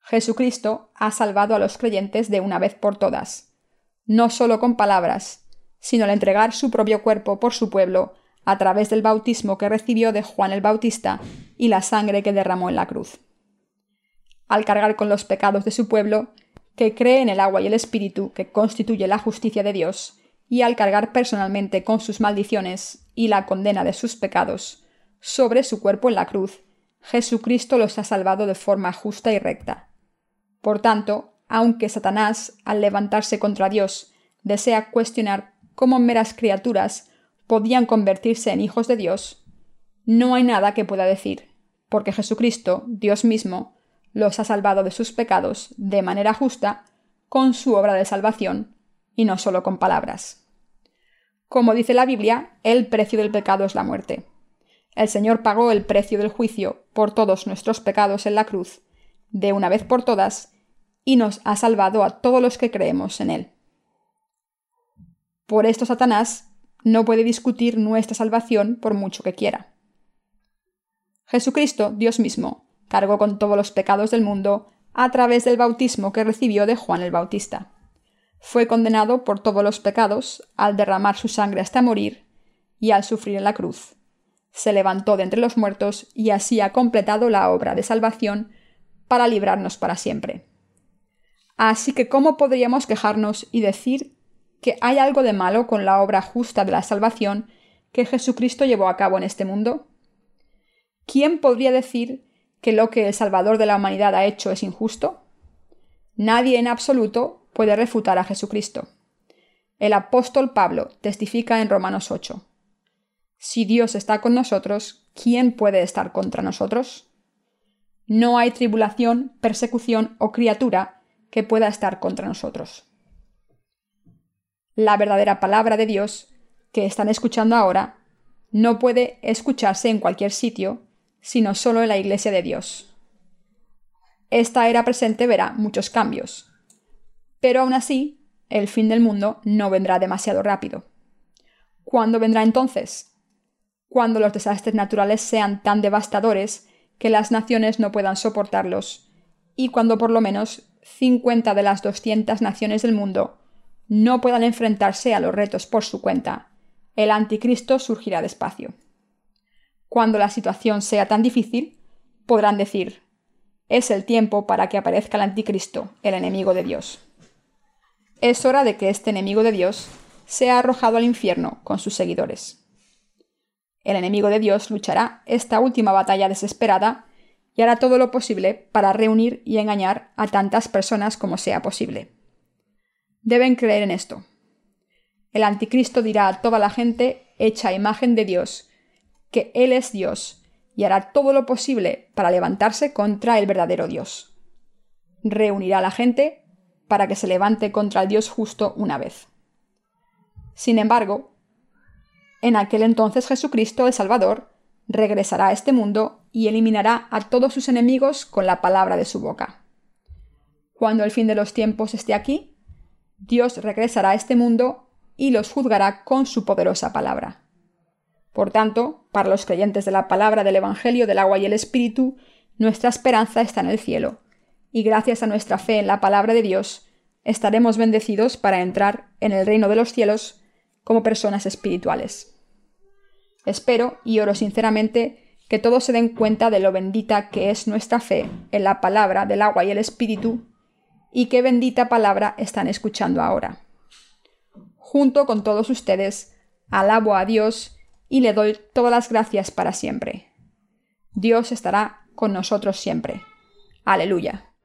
Jesucristo ha salvado a los creyentes de una vez por todas, no solo con palabras, sino al entregar su propio cuerpo por su pueblo a través del bautismo que recibió de Juan el Bautista y la sangre que derramó en la cruz. Al cargar con los pecados de su pueblo, que cree en el agua y el espíritu que constituye la justicia de Dios, y al cargar personalmente con sus maldiciones y la condena de sus pecados sobre su cuerpo en la cruz, Jesucristo los ha salvado de forma justa y recta. Por tanto, aunque Satanás, al levantarse contra Dios, desea cuestionar cómo meras criaturas podían convertirse en hijos de Dios, no hay nada que pueda decir, porque Jesucristo, Dios mismo, los ha salvado de sus pecados de manera justa con su obra de salvación, y no solo con palabras. Como dice la Biblia, el precio del pecado es la muerte. El Señor pagó el precio del juicio por todos nuestros pecados en la cruz, de una vez por todas, y nos ha salvado a todos los que creemos en Él. Por esto Satanás no puede discutir nuestra salvación por mucho que quiera. Jesucristo, Dios mismo, cargó con todos los pecados del mundo a través del bautismo que recibió de Juan el Bautista. Fue condenado por todos los pecados al derramar su sangre hasta morir y al sufrir en la cruz. Se levantó de entre los muertos y así ha completado la obra de salvación para librarnos para siempre. Así que, ¿cómo podríamos quejarnos y decir que hay algo de malo con la obra justa de la salvación que Jesucristo llevó a cabo en este mundo? ¿Quién podría decir que lo que el Salvador de la humanidad ha hecho es injusto? Nadie en absoluto puede refutar a Jesucristo. El apóstol Pablo testifica en Romanos 8. Si Dios está con nosotros, ¿quién puede estar contra nosotros? No hay tribulación, persecución o criatura que pueda estar contra nosotros la verdadera palabra de Dios que están escuchando ahora no puede escucharse en cualquier sitio, sino solo en la Iglesia de Dios. Esta era presente verá muchos cambios, pero aún así, el fin del mundo no vendrá demasiado rápido. ¿Cuándo vendrá entonces? Cuando los desastres naturales sean tan devastadores que las naciones no puedan soportarlos, y cuando por lo menos 50 de las 200 naciones del mundo no puedan enfrentarse a los retos por su cuenta, el anticristo surgirá despacio. Cuando la situación sea tan difícil, podrán decir, es el tiempo para que aparezca el anticristo, el enemigo de Dios. Es hora de que este enemigo de Dios sea arrojado al infierno con sus seguidores. El enemigo de Dios luchará esta última batalla desesperada y hará todo lo posible para reunir y engañar a tantas personas como sea posible deben creer en esto. El anticristo dirá a toda la gente hecha imagen de Dios que Él es Dios y hará todo lo posible para levantarse contra el verdadero Dios. Reunirá a la gente para que se levante contra el Dios justo una vez. Sin embargo, en aquel entonces Jesucristo, el Salvador, regresará a este mundo y eliminará a todos sus enemigos con la palabra de su boca. Cuando el fin de los tiempos esté aquí, Dios regresará a este mundo y los juzgará con su poderosa palabra. Por tanto, para los creyentes de la palabra del Evangelio del agua y el Espíritu, nuestra esperanza está en el cielo, y gracias a nuestra fe en la palabra de Dios, estaremos bendecidos para entrar en el reino de los cielos como personas espirituales. Espero y oro sinceramente que todos se den cuenta de lo bendita que es nuestra fe en la palabra del agua y el Espíritu y qué bendita palabra están escuchando ahora. Junto con todos ustedes, alabo a Dios y le doy todas las gracias para siempre. Dios estará con nosotros siempre. Aleluya.